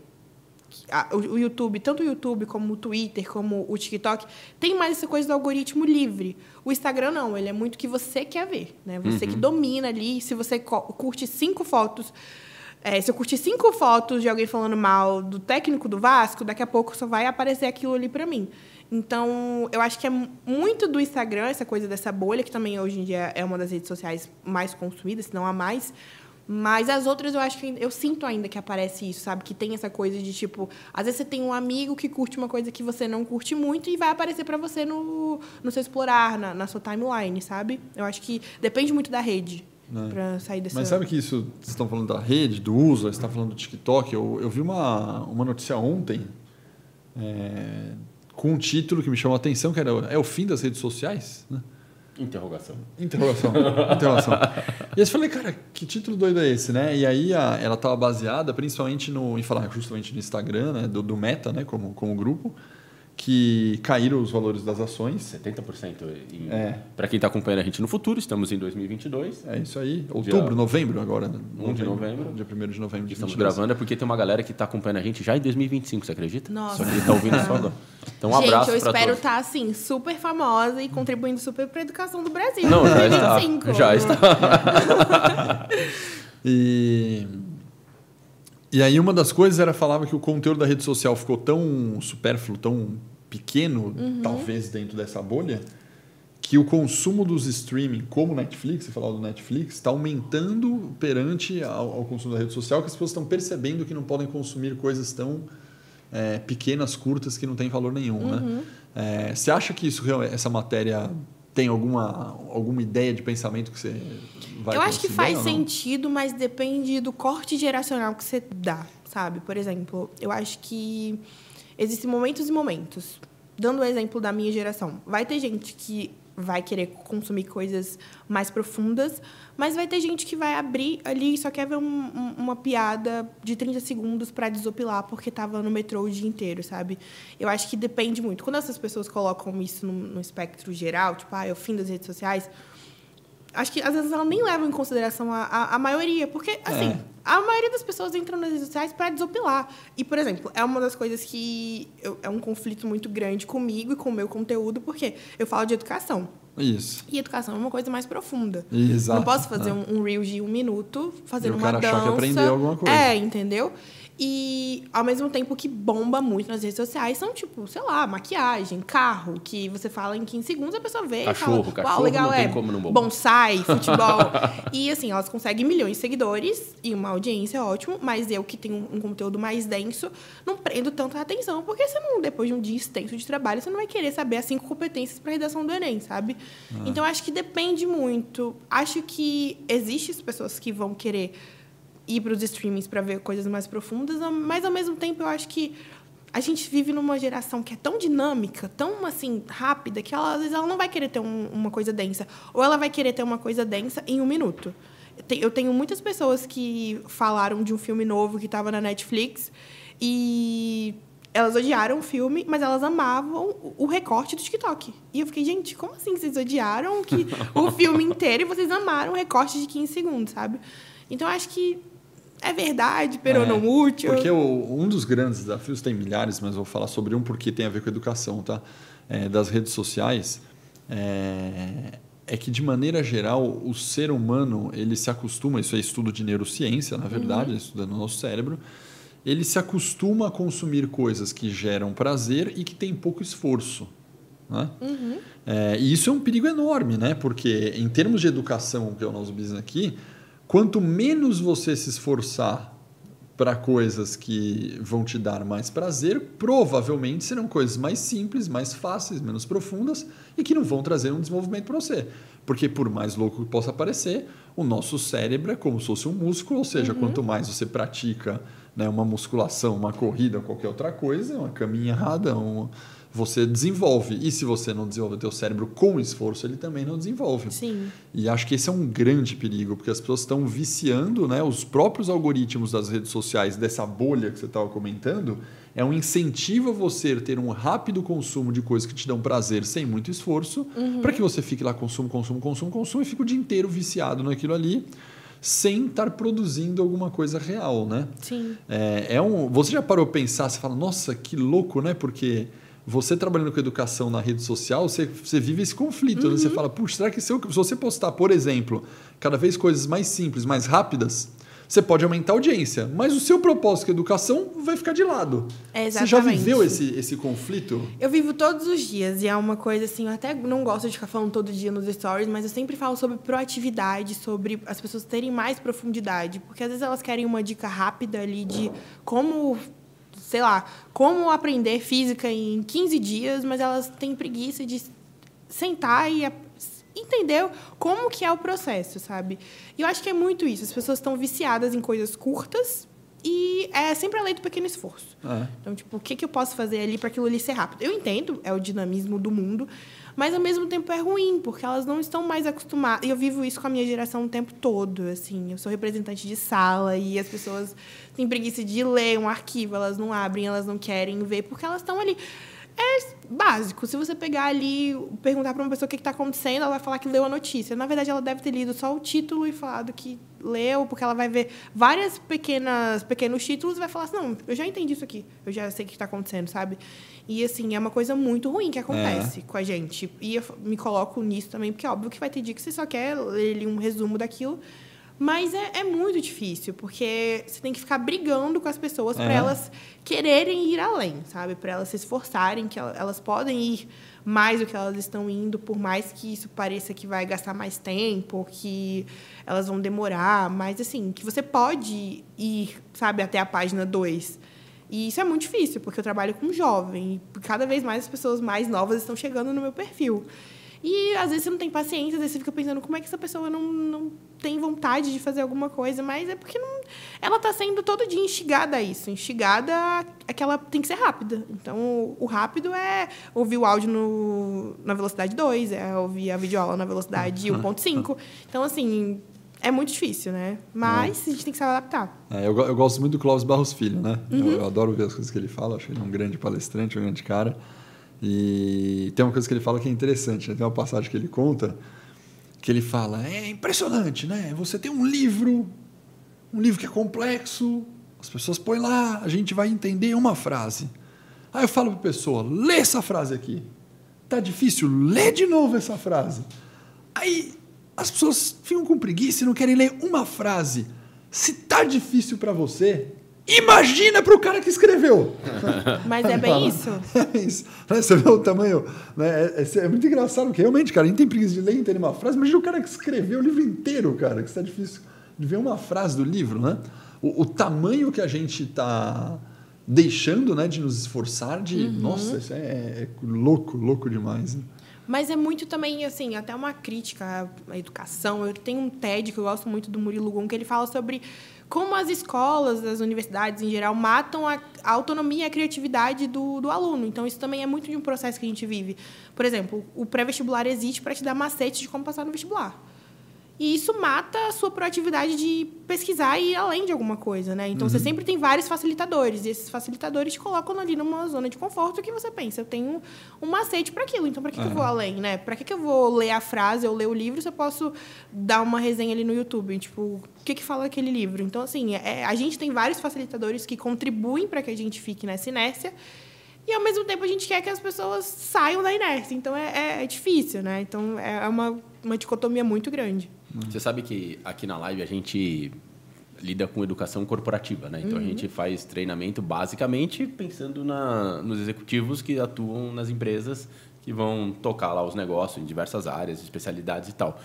a- o YouTube, tanto o YouTube como o Twitter, como o TikTok, tem mais essa coisa do algoritmo livre. O Instagram não, ele é muito que você quer ver, né? Você que domina ali. Se você curte cinco fotos, é, se eu curtir cinco fotos de alguém falando mal do técnico do Vasco, daqui a pouco só vai aparecer aquilo ali pra mim. Então, eu acho que é mu- muito do Instagram, essa coisa dessa bolha, que também hoje em dia é uma das redes sociais mais consumidas, se não a mais. Mas as outras eu acho que eu sinto ainda que aparece isso, sabe? Que tem essa coisa de tipo, às vezes você tem um amigo que curte uma coisa que você não curte muito e vai aparecer pra você no, no seu explorar, na, na sua timeline, sabe? Eu acho que depende muito da rede Né? pra sair dessa. Mas sabe que isso, vocês estão falando da rede, do uso, você está falando do TikTok. Eu, eu vi uma, uma notícia ontem é, com um título que me chamou a atenção, que era é o fim das redes sociais? Né? Interrogação. Interrogação. Interrogação. E aí eu falei, cara, que título doido é esse, né? E aí a- ela estava baseada principalmente no, em falar justamente no Instagram, né? Do, do Meta, né? Como, como grupo, que caíram os valores das ações. 70% em... É. Para quem está acompanhando a gente no futuro, estamos em 2022. É isso aí. Outubro, novembro agora. né? 1 de novembro. Dia 1 de novembro de Estamos 22. gravando é porque tem uma galera que está acompanhando a gente já em 2025, você acredita? Nossa. Só que ele está ouvindo só agora. Então um Gente, abraço eu para espero estar assim, super famosa e contribuindo super pra educação do Brasil. Não, em já está. 2025. Já está. E, e aí uma das coisas era falava que o conteúdo da rede social ficou tão supérfluo, tão pequeno, talvez dentro dessa bolha, que o consumo dos streaming, como Netflix, você falava do Netflix, está aumentando perante ao, ao consumo da rede social, que as pessoas estão percebendo que não podem consumir coisas tão é, pequenas, curtas, que não têm valor nenhum. Né? É, você acha que isso, essa matéria tem alguma, alguma ideia de pensamento que você vai eu acho que faz sentido, mas depende do corte geracional que você dá, sabe? Por exemplo, eu acho que existem momentos e momentos. Dando o exemplo da minha geração, vai ter gente que vai querer consumir coisas mais profundas, mas vai ter gente que vai abrir ali e só quer ver um- um- uma piada de 30 segundos para desopilar porque estava no metrô o dia inteiro, sabe? Eu acho que depende muito. Quando essas pessoas colocam isso no, no espectro geral, tipo, ah, é o fim das redes sociais, acho que às vezes ela nem leva em consideração a, a, a maioria, porque, assim, É. a maioria das pessoas entram nas redes sociais para desopilar. E, por exemplo, é uma das coisas que eu- é um conflito muito grande comigo e com o meu conteúdo, porque eu falo de educação. Isso. E educação é uma coisa mais profunda. Exato. Não posso fazer É. um, um reel de um minuto, fazendo E o uma cara dança. achar que aprendeu alguma coisa. É, entendeu? E, ao mesmo tempo que bomba muito nas redes sociais, são, tipo, sei lá, maquiagem, carro, que você fala em 15 segundos, a pessoa vê Cachorro, e fala, cachorro legal, não tem é. como não bombar." Bonsai, futebol. e, assim, elas conseguem milhões de seguidores e uma audiência ótimo, mas eu que tenho um conteúdo mais denso, não prendo tanta atenção, porque você não, depois de um dia extenso de trabalho, você não vai querer saber as cinco competências para redação do Enem, sabe? Então, acho que depende muito. Acho que existem as pessoas que vão querer ir para os streamings para ver coisas mais profundas, mas ao mesmo tempo eu acho que a gente vive numa geração que é tão dinâmica, tão assim rápida, que ela, às vezes ela não vai querer ter um- uma coisa densa, ou ela vai querer ter uma coisa densa em um minuto. Eu te- Eu tenho muitas pessoas que falaram de um filme novo que estava na Netflix e elas odiaram o filme, mas elas amavam o- recorte do TikTok. E eu fiquei, gente, como assim vocês odiaram que o filme inteiro e vocês amaram o recorte de 15 segundos, sabe? Então eu acho que é verdade, pero É, não útil. Porque o- um dos grandes desafios, tem milhares, mas vou falar sobre um porque tem a ver com a educação, tá? É, das redes sociais, é, é que de maneira geral o ser humano ele se acostuma, isso é estudo de neurociência, na verdade, estudando o nosso cérebro, ele se acostuma a consumir coisas que geram prazer e que tem pouco esforço. Né? É, e isso é um perigo enorme, né? Porque em termos de educação, que é o nosso business aqui, quanto menos você se esforçar para coisas que vão te dar mais prazer, provavelmente serão coisas mais simples, mais fáceis, menos profundas e que não vão trazer um desenvolvimento para você. Porque por mais louco que possa parecer, o nosso cérebro é como se fosse um músculo, ou seja, quanto mais você pratica né, uma musculação, uma corrida, qualquer outra coisa, uma caminhada, um, você desenvolve. E se você não desenvolve o teu cérebro com esforço, ele também não desenvolve. Sim. E acho que esse é um grande perigo, porque as pessoas estão viciando, né? Os próprios algoritmos das redes sociais, dessa bolha que você estava comentando, é um incentivo a você ter um rápido consumo de coisas que te dão prazer sem muito esforço, para que você fique lá consumo, consumo, consumo, consumo e fique o dia inteiro viciado naquilo ali, sem estar produzindo alguma coisa real, né? Sim. É, é um, você já parou a pensar, você fala, nossa, que louco, né? Porque você trabalhando com educação na rede social, você, você vive esse conflito. Né? Você fala, puxa, será que se, eu, se você postar, por exemplo, cada vez coisas mais simples, mais rápidas, você pode aumentar a audiência, mas o seu propósito com a educação vai ficar de lado. É, Você já viveu esse, esse conflito? Eu vivo todos os dias e é uma coisa assim, eu até não gosto de ficar falando todo dia nos stories, mas eu sempre falo sobre proatividade, sobre as pessoas terem mais profundidade, porque às vezes elas querem uma dica rápida ali de como, sei lá, como aprender física em 15 dias, mas elas têm preguiça de sentar e entender como que é o processo, sabe? E eu acho que é muito isso, as pessoas estão viciadas em coisas curtas e é sempre a lei do pequeno esforço. É. Então, tipo, o que, que eu posso fazer ali para aquilo ali ser rápido? Eu entendo, é o dinamismo do mundo, mas ao mesmo tempo é ruim, porque elas não estão mais acostumadas. E eu vivo isso com a minha geração o tempo todo, assim. Eu sou representante de sala e as pessoas têm preguiça de ler um arquivo, elas não abrem, elas não querem ver, porque elas estão ali. É básico. Se você pegar ali, perguntar para uma pessoa o que está acontecendo, ela vai falar que leu a notícia. Na verdade, ela deve ter lido só o título e falado que leu, porque ela vai ver várias pequenas pequenos títulos e vai falar assim, não, eu já entendi isso aqui, eu já sei o que está acontecendo, sabe? E, assim, é uma coisa muito ruim que acontece com a gente. E eu me coloco nisso também, porque é óbvio que vai ter dia que você só quer ler um resumo daquilo, mas é, é muito difícil, porque você tem que ficar brigando com as pessoas para É. elas quererem ir além, sabe? Para elas se esforçarem, que el- elas podem ir mais do que elas estão indo, por mais que isso pareça que vai gastar mais tempo, que elas vão demorar, mas assim, que você pode ir, sabe, até a página 2. E isso é muito difícil, porque eu trabalho com jovem, e cada vez mais as pessoas mais novas estão chegando no meu perfil. E às vezes você não tem paciência, às vezes você fica pensando como é que essa pessoa não, não tem vontade de fazer alguma coisa, mas é porque não, ela está sendo todo dia instigada a isso. Instigada a que ela tem que ser rápida. Então, o, rápido é ouvir o áudio no, na velocidade 2, é ouvir a videoaula na velocidade 1.5. Então, assim, é muito difícil, né? Mas a gente tem que saber adaptar. É, eu, eu gosto muito do Clóvis Barros Filho, né? Eu, eu adoro ver as coisas que ele fala, acho ele um grande palestrante, um grande cara. E tem uma coisa que ele fala que é interessante, né? Tem uma passagem que ele conta que ele fala: é impressionante, né? Você tem um livro, um livro que é complexo, as pessoas põem lá, a gente vai entender uma frase. Aí eu falo para a pessoa: lê essa frase aqui. Tá difícil? Lê de novo essa frase. Aí as pessoas ficam com preguiça e não querem ler uma frase. Se tá difícil para você, imagina para o cara que escreveu. Mas é bem isso. É isso. Você vê o tamanho. Né? É, é- é muito engraçado, porque realmente, cara, a gente tem preguiça de ler entender uma frase. Imagina o cara que escreveu o livro inteiro, cara, que está difícil de ver uma frase do livro, né? O, o tamanho que a gente está deixando né, de nos esforçar, de. Nossa, isso é, é louco, louco demais. né? Mas é muito também, assim, até uma crítica à educação. Eu tenho um TED que eu gosto muito do Murilo Gun, que ele fala sobre como as escolas, as universidades em geral, matam a, a autonomia e a criatividade do, do aluno. Então, isso também é muito de um processo que a gente vive. Por exemplo, o pré-vestibular existe para te dar macete de como passar no vestibular. E isso mata a sua proatividade de pesquisar e ir além de alguma coisa, né? Então, você sempre tem vários facilitadores. E esses facilitadores te colocam ali numa zona de conforto que você pensa, eu tenho um macete para aquilo. Então, para que, que eu vou além, né? Para que, que eu vou ler a frase ou ler o livro se eu posso dar uma resenha ali no YouTube? Tipo, o que, que fala aquele livro? Então, assim, é- a gente tem vários facilitadores que contribuem para que a gente fique nessa inércia. E, ao mesmo tempo, a gente quer que as pessoas saiam da inércia. Então, é, é- é difícil, né? Então, é uma, uma dicotomia muito grande. Você sabe que aqui na live a gente lida com educação corporativa, né? Então a gente faz treinamento basicamente pensando na, nos executivos que atuam nas empresas que vão tocar lá os negócios em diversas áreas, especialidades e tal.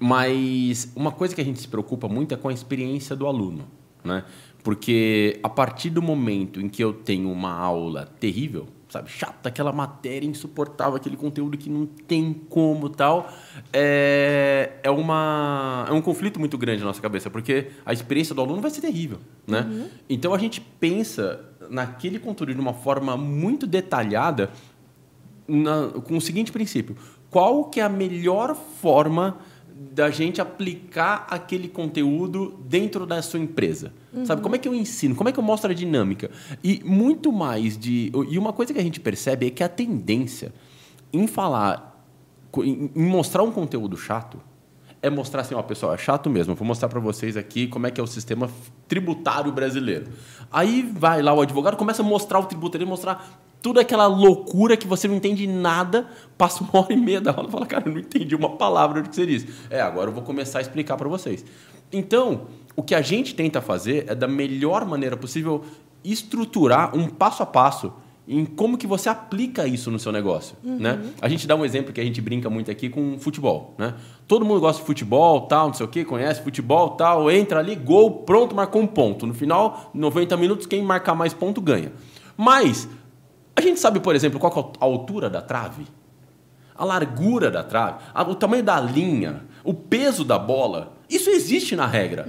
Mas uma coisa que a gente se preocupa muito é com a experiência do aluno, né? Porque a partir do momento em que eu tenho uma aula terrível, sabe, chata, aquela matéria insuportável, aquele conteúdo que não tem como tal, é, é, uma, é um conflito muito grande na nossa cabeça, porque a experiência do aluno vai ser terrível, né? Então a gente pensa naquele conteúdo de uma forma muito detalhada na- com o seguinte princípio: qual que é a melhor forma da gente aplicar aquele conteúdo dentro da sua empresa? Sabe como é que eu ensino? Como é que eu mostro a dinâmica? E muito mais de e uma coisa que a gente percebe é que a tendência em falar em mostrar um conteúdo chato é mostrar assim, ó, pessoal, é chato mesmo. Vou mostrar para vocês aqui como é que é o sistema tributário brasileiro. Aí vai lá o advogado, começa a mostrar o tributário, mostrar toda aquela loucura que você não entende nada, passa uma hora e meia da aula e fala, cara, eu não entendi uma palavra do que você disse. É, agora eu vou começar a explicar para vocês. Então, o que a gente tenta fazer é da melhor maneira possível estruturar um passo a passo em como que você aplica isso no seu negócio, né? A gente dá um exemplo que a gente brinca muito aqui com futebol, né? Todo mundo gosta de futebol, tal, não sei o quê, conhece futebol, tal, entra ali, gol, pronto, marcou um ponto. No final, 90 minutos, quem marcar mais ponto ganha. Mas a gente sabe, por exemplo, qual é a altura da trave? A largura da trave, o tamanho da linha, o peso da bola, isso existe na regra.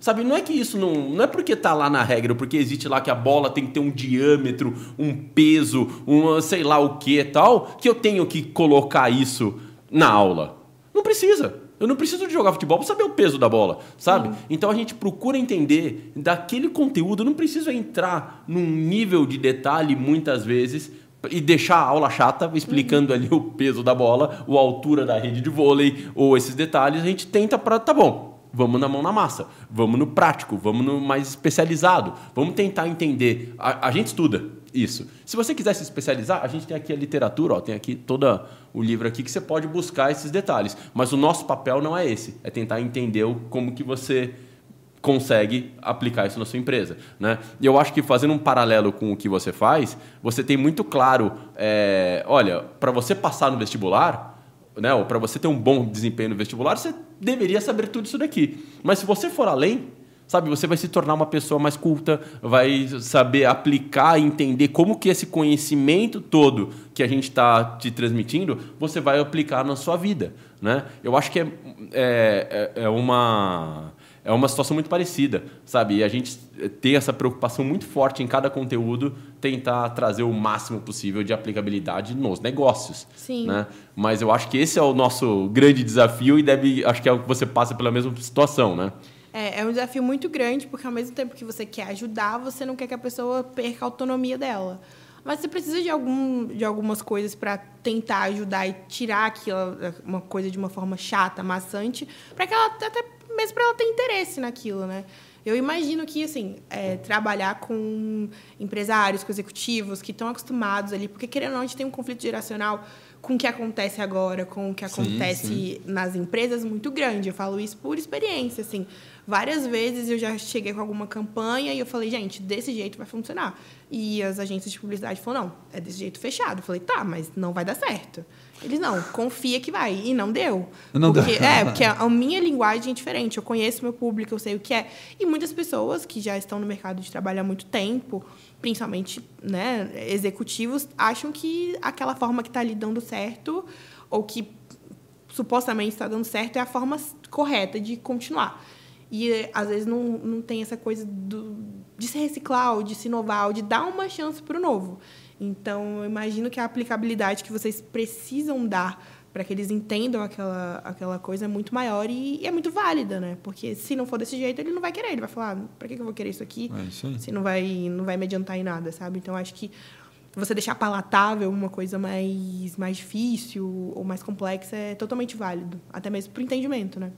Sabe, não é que isso não. Não é porque tá lá na regra, porque existe lá que a bola tem que ter um diâmetro, um peso, um sei lá o que tal, que eu tenho que colocar isso na aula. Não precisa. Eu não preciso de jogar futebol para saber o peso da bola, sabe? Então a gente procura entender daquele conteúdo, eu não preciso entrar num nível de detalhe muitas vezes e deixar a aula chata explicando ali o peso da bola, ou a altura da rede de vôlei, ou esses detalhes, a gente tenta para tá bom. Vamos na mão na massa, vamos no prático, vamos no mais especializado, vamos tentar entender. A, a gente estuda isso. Se você quiser se especializar, a gente tem aqui a literatura, ó, tem aqui todo o livro aqui que você pode buscar esses detalhes. Mas o nosso papel não é esse, é tentar entender como que você consegue aplicar isso na sua empresa, né? E eu acho que fazendo um paralelo com o que você faz, você tem muito claro, é, olha, para você passar no vestibular, né, ou para você ter um bom desempenho no vestibular, você deveria saber tudo isso daqui. Mas se você for além, sabe, você vai se tornar uma pessoa mais culta, vai saber aplicar e entender como que esse conhecimento todo que a gente está te transmitindo, você vai aplicar na sua vida, né? Eu acho que é, é, é- é uma é uma situação muito parecida, sabe? E a gente tem essa preocupação muito forte em cada conteúdo, tentar trazer o máximo possível de aplicabilidade nos negócios, Sim. né? Mas eu acho que esse é o nosso grande desafio e deve, acho que é o que você passa pela mesma situação, né? É, é um desafio muito grande, porque ao mesmo tempo que você quer ajudar, você não quer que a pessoa perca a autonomia dela. Mas você precisa de, algum, de algumas coisas para tentar ajudar e tirar aquilo, uma coisa de uma forma chata, maçante, para que ela até mesmo para ela ter interesse naquilo, né? Eu imagino que, assim, é, trabalhar com empresários, com executivos que estão acostumados ali, porque querendo ou não, a gente tem um conflito geracional com o que acontece agora, com o que Sim, acontece sim. nas empresas muito grande. Eu falo isso por experiência, assim. Várias vezes eu já cheguei com alguma campanha e eu falei, gente, desse jeito vai funcionar. E as agências de publicidade falaram, não, é desse jeito fechado. Eu falei, tá, mas não vai dar certo. Eles, não, confia que vai. E não deu. Não porque, deu. É, porque a, minha linguagem é diferente. Eu conheço meu público, eu sei o que é. E muitas pessoas que já estão no mercado de trabalho há muito tempo, principalmente né, executivos, acham que aquela forma que está ali dando certo, ou que supostamente está dando certo, é a forma correta de continuar. E eh, às vezes não, não tem essa coisa do, de se reciclar, ou de se inovar, ou de dar uma chance para o novo. Então, eu imagino que a aplicabilidade que vocês precisam dar para que eles entendam aquela, aquela coisa é muito maior e, e é muito válida, né? Porque se não for desse jeito, ele não vai querer. Ele vai falar, para que eu vou querer isso aqui? É isso. Se não vai, não vai me adiantar em nada, sabe? Então, acho que você deixar palatável uma coisa mais, mais difícil ou mais complexa é totalmente válido. Até mesmo para o entendimento, né?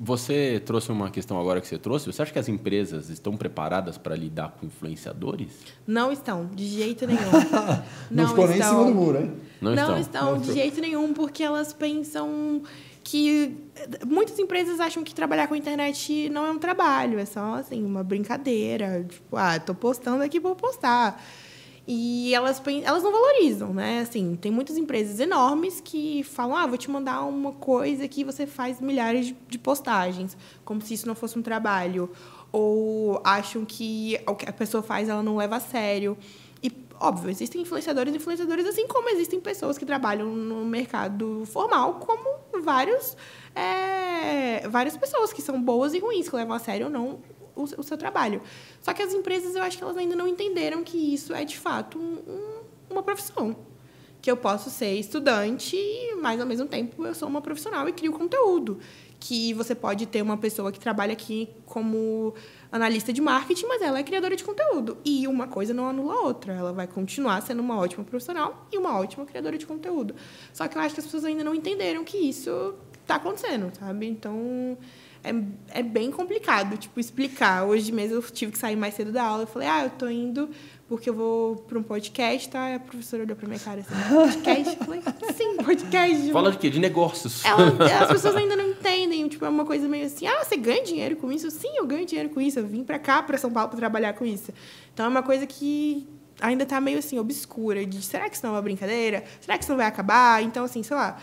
Você trouxe uma questão agora que você trouxe. Você acha que as empresas estão preparadas para lidar com influenciadores? Não estão, de jeito nenhum. Não, ficou nem em cima do muro, hein? Não Não, estão. estão, Não de jeito nenhum, porque elas pensam que muitas empresas acham que trabalhar com a internet não é um trabalho, é só assim, uma brincadeira. Tipo, ah, tô postando aqui vou postar. E elas, elas não valorizam, né? Assim, tem muitas empresas enormes que falam, ah, vou te mandar uma coisa que você faz milhares de postagens, como se isso não fosse um trabalho. Ou acham que o que a pessoa faz ela não leva a sério. E, óbvio, existem influenciadores e influenciadores, assim como existem pessoas que trabalham no mercado formal, como vários, é, várias pessoas que são boas e ruins, que levam a sério ou não o, o, seu trabalho. Só que as empresas, eu acho que elas ainda não entenderam que isso é, de fato, um, um, uma profissão. Que eu posso ser estudante, mas, ao mesmo tempo, eu sou uma profissional e crio conteúdo. Que você pode ter uma pessoa que trabalha aqui como analista de marketing, mas ela é criadora de conteúdo. E uma coisa não anula a outra. Ela vai continuar sendo uma ótima profissional e uma ótima criadora de conteúdo. Só que eu acho que as pessoas ainda não entenderam que isso está acontecendo, sabe? Então, é, é bem complicado, tipo, explicar. Hoje mesmo eu tive que sair mais cedo da aula. Eu falei, ah, eu tô indo porque eu vou para um podcast, tá? A professora olhou pra minha cara assim, podcast? Eu falei, sim, podcast. Fala de quê? De negócios. Ela, as pessoas ainda não entendem, tipo, é uma coisa meio assim, ah, você ganha dinheiro com isso? Sim, eu ganho dinheiro com isso, eu vim para cá, para São Paulo, para trabalhar com isso. Então, é uma coisa que ainda tá meio assim, obscura, de será que isso não é uma brincadeira? Será que isso não vai acabar? Então, assim, sei lá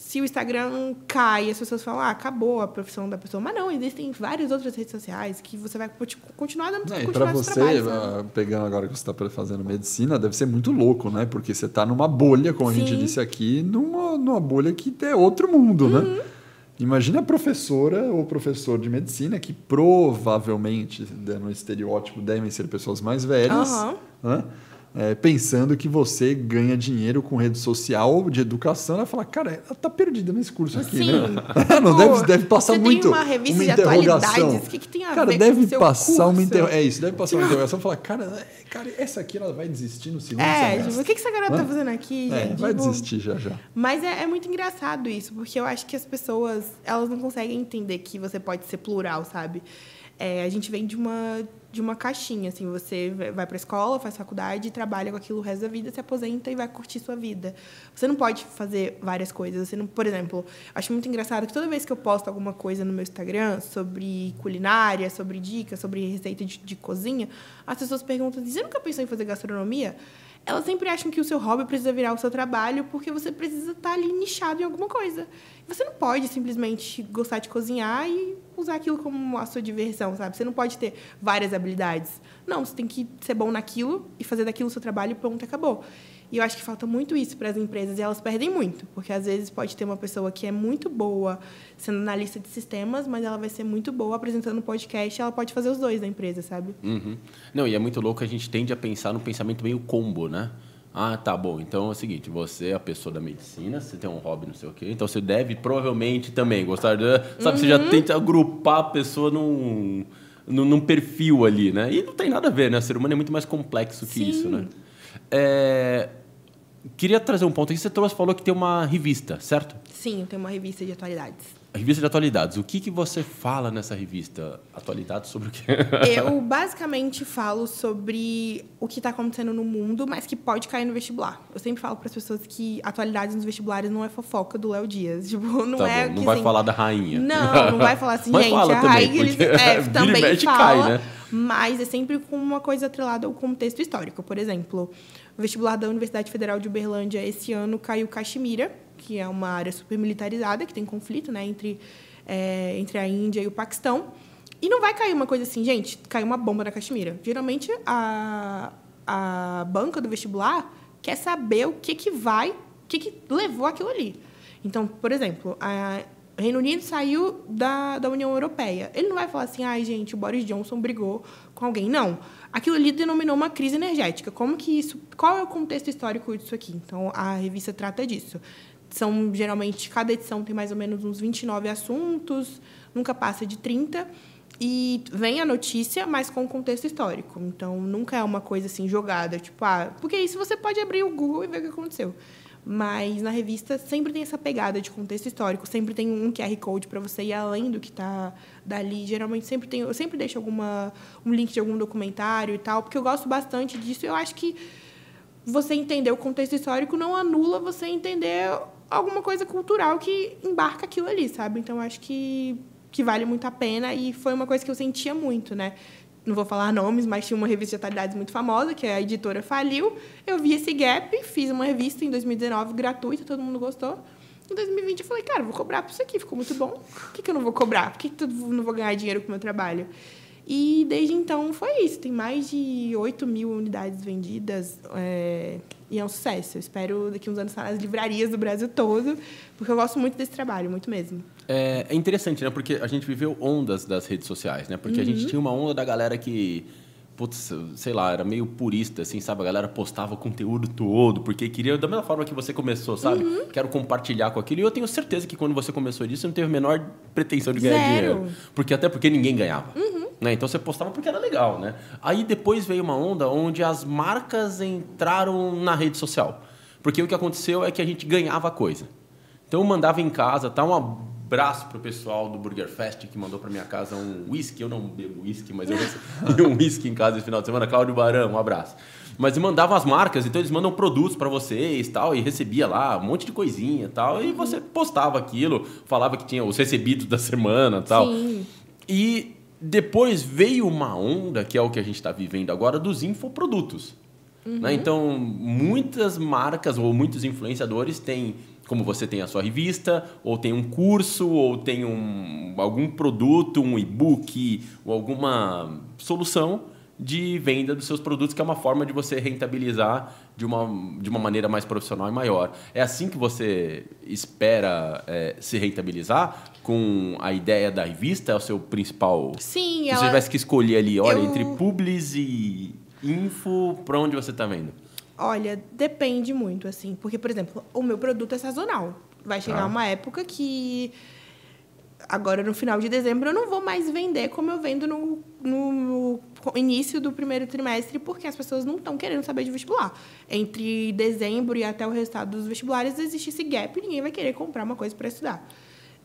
se o Instagram cai, as pessoas falam, ah, acabou a profissão da pessoa. Mas não, existem várias outras redes sociais que você vai continuar dando é, Para você, trabalhos, né? pegando agora que você está fazendo medicina, deve ser muito louco, né? Porque você está numa bolha, como Sim. a gente disse aqui, numa, numa bolha que é outro mundo, né? uhum. né? Imagina a professora ou professor de medicina que provavelmente, dando um estereótipo, devem ser pessoas mais velhas, uhum. né? É, pensando que você ganha dinheiro com rede social de educação, ela fala, cara, ela tá perdida nesse curso aqui, Sim. né? não deve, deve passar muito. Tem uma revista uma interrogação. o que, que tem a cara, ver deve com passar curso? uma inter... É isso, deve passar uma interrogação e falar, cara, é, cara, essa aqui ela vai desistir no segundo é, semestre. Tipo, o que, que essa garota tá fazendo aqui, é, gente? Vai tipo, desistir já já. Mas é, é muito engraçado isso, porque eu acho que as pessoas, elas não conseguem entender que você pode ser plural, sabe? É, a gente vem de uma, de uma caixinha, assim, você vai para a escola, faz faculdade, trabalha com aquilo o resto da vida, se aposenta e vai curtir sua vida. Você não pode fazer várias coisas. Você não, por exemplo, acho muito engraçado que toda vez que eu posto alguma coisa no meu Instagram sobre culinária, sobre dicas, sobre receita de, de cozinha, as pessoas perguntam: "Você nunca pensou em fazer gastronomia?" Elas sempre acham que o seu hobby precisa virar o seu trabalho porque você precisa estar ali nichado em alguma coisa. Você não pode simplesmente gostar de cozinhar e usar aquilo como a sua diversão, sabe? Você não pode ter várias habilidades. Não, você tem que ser bom naquilo e fazer daquilo o seu trabalho pronto, acabou. E eu acho que falta muito isso para as empresas e elas perdem muito, porque às vezes pode ter uma pessoa que é muito boa sendo analista de sistemas, mas ela vai ser muito boa apresentando podcast, ela pode fazer os dois da empresa, sabe? Uhum. Não, e é muito louco, a gente tende a pensar num pensamento meio combo, né? Ah, tá bom. Então é o seguinte, você é a pessoa da medicina, você tem um hobby, não sei o quê, então você deve provavelmente também gostar de. Sabe, uhum. você já uhum. tenta agrupar a pessoa num, num, num, perfil ali, né? E não tem nada a ver, né? O ser humano é muito mais complexo que Sim. isso, né? É, Queria trazer um ponto aqui. Você trouxe, falou que tem uma revista, certo? Sim, eu tenho uma revista de atualidades. A revista de atualidades. O que, que você fala nessa revista? Atualidades sobre o quê? Eu basicamente falo sobre o que está acontecendo no mundo, mas que pode cair no vestibular. Eu sempre falo para as pessoas que atualidades nos vestibulares não é fofoca do Léo Dias. Tipo, não tá é. Bom, não vai assim, falar da rainha. Não, não vai falar assim, mas gente, fala a também, rainha. Eles, é, também fala, cai, né? mas é sempre com uma coisa atrelada ao contexto histórico. Por exemplo, o vestibular da Universidade Federal de Uberlândia esse ano caiu Caxemira, que é uma área super militarizada, que tem conflito né, entre, é, entre a Índia e o Paquistão. E não vai cair uma coisa assim, gente, caiu uma bomba na Caxemira. Geralmente, a, a banca do vestibular quer saber o que, que vai, o que, que levou aquilo ali. Então, por exemplo, a, o Reino Unido saiu da, da União Europeia. Ele não vai falar assim, ai, gente, o Boris Johnson brigou com alguém. Não aquilo ali denominou uma crise energética. Como que isso, qual é o contexto histórico disso aqui? Então a revista trata disso. São geralmente cada edição tem mais ou menos uns 29 assuntos, nunca passa de 30 e vem a notícia, mas com contexto histórico. Então nunca é uma coisa assim jogada, tipo, ah, porque isso você pode abrir o Google e ver o que aconteceu. Mas na revista sempre tem essa pegada de contexto histórico, sempre tem um QR Code para você ir além do que está dali. Geralmente sempre tem, eu sempre deixo alguma um link de algum documentário e tal, porque eu gosto bastante disso. Eu acho que você entender o contexto histórico não anula você entender alguma coisa cultural que embarca aquilo ali, sabe? Então, acho que, que vale muito a pena e foi uma coisa que eu sentia muito, né? Não vou falar nomes, mas tinha uma revista de atualidades muito famosa, que a editora faliu. Eu vi esse gap, fiz uma revista em 2019 gratuita, todo mundo gostou. Em 2020 eu falei, cara, vou cobrar por isso aqui, ficou muito bom. Por que, que eu não vou cobrar? Por que, que eu não vou ganhar dinheiro com o meu trabalho? E desde então foi isso. Tem mais de 8 mil unidades vendidas é, e é um sucesso. Eu espero daqui uns anos estar nas livrarias do Brasil todo, porque eu gosto muito desse trabalho, muito mesmo. É, é interessante, né? Porque a gente viveu ondas das redes sociais, né? Porque uhum. a gente uhum. tinha uma onda da galera que putz, sei lá, era meio purista, assim, sabe? A galera postava conteúdo todo, porque queria, da mesma forma que você começou, sabe? Uhum. Quero compartilhar com aquilo. E eu tenho certeza que quando você começou disso, você não teve a menor pretensão de ganhar Zero. dinheiro. Porque até porque ninguém ganhava. Uhum. Né? Então você postava porque era legal, né? Aí depois veio uma onda onde as marcas entraram na rede social. Porque o que aconteceu é que a gente ganhava coisa. Então eu mandava em casa, tá? Um abraço pro pessoal do Burger Fest que mandou para minha casa um whisky. Eu não bebo whisky, mas eu recebi um whisky em casa esse final de semana. Cláudio Barão, um abraço. Mas mandavam as marcas, então eles mandam produtos para vocês tal, e recebia lá um monte de coisinha tal, e você postava aquilo, falava que tinha os recebidos da semana tal. Sim. E depois veio uma onda, que é o que a gente está vivendo agora, dos infoprodutos. Uhum. Né? Então, muitas marcas ou muitos influenciadores têm, como você tem a sua revista, ou tem um curso, ou tem um, algum produto, um e-book, ou alguma solução de venda dos seus produtos, que é uma forma de você rentabilizar de uma, de uma maneira mais profissional e maior. É assim que você espera é, se rentabilizar? Com a ideia da revista? É o seu principal... Sim. Se ela... você tivesse que escolher ali, olha, eu... entre publis e info, para onde você está vendo? Olha, depende muito, assim. Porque, por exemplo, o meu produto é sazonal. Vai chegar ah. uma época que agora no final de dezembro eu não vou mais vender como eu vendo no, no, início do primeiro trimestre, porque as pessoas não estão querendo saber de vestibular. Entre dezembro e até o resultado dos vestibulares existe esse gap e ninguém vai querer comprar uma coisa para estudar.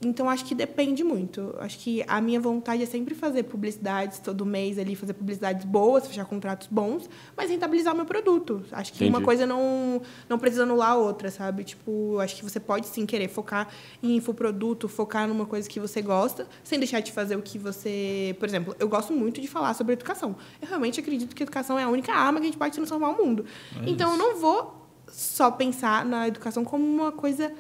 Então, acho que depende muito. Acho que a minha vontade é sempre fazer publicidades todo mês ali, fazer publicidades boas, fechar contratos bons, mas rentabilizar o meu produto. Acho que Entendi. uma coisa não, não precisa anular a outra, sabe? Tipo, acho que você pode sim querer focar em infoproduto, focar numa coisa que você gosta, sem deixar de fazer o que você. Por exemplo, eu gosto muito de falar sobre educação. Eu realmente acredito que a educação é a única arma que a gente pode transformar o mundo. É então, eu não vou só pensar na educação como uma coisa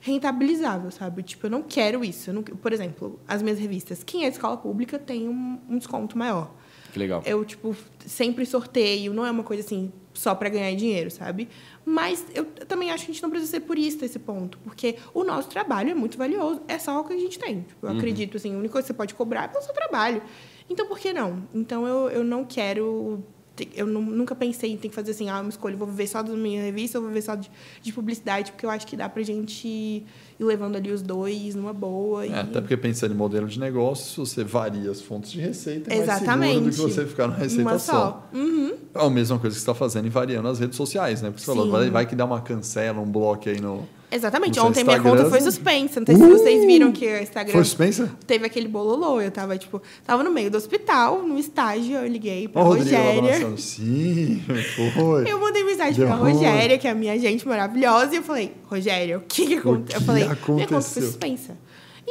rentabilizável, sabe? Tipo, eu não quero isso. Não, por exemplo, as minhas revistas, quem é de escola pública tem um, um desconto maior. Que legal. Eu, tipo, sempre sorteio, não é uma coisa assim, só para ganhar dinheiro, sabe? Mas eu também acho que a gente não precisa ser purista esse ponto, porque o nosso trabalho é muito valioso, é só o que a gente tem. Tipo, eu uhum. acredito, assim, a única coisa que você pode cobrar é pelo seu trabalho. Então, por que não? Então, eu, eu não quero eu nunca pensei em ter que fazer assim, ah, uma escolha, vou viver só da minha revista ou vou viver só de, de, publicidade, porque eu acho que dá pra gente ir levando ali os dois numa boa. É, e... Até porque pensando em modelo de negócio, você varia as fontes de receita, é Exatamente. mais seguro do que você ficar na receita uma só. só. Uhum. É a mesma coisa que você está fazendo e variando as redes sociais, né? Porque você falou, vai, vai que dá uma cancela, um bloco aí no Exatamente. Ontem minha conta foi suspensa. Não sei uh, se vocês viram que o Instagram. Foi suspensa? Teve aquele bololô. Eu tava, tipo, tava no meio do hospital, no estágio, eu liguei pra oh, Rogéria. Sim, foi. Eu mandei mensagem Deu pra Rogéria, que é a minha gente maravilhosa, e eu falei, Rogéria, o que que aconteceu? Eu falei, aconteceu? minha conta foi suspensa.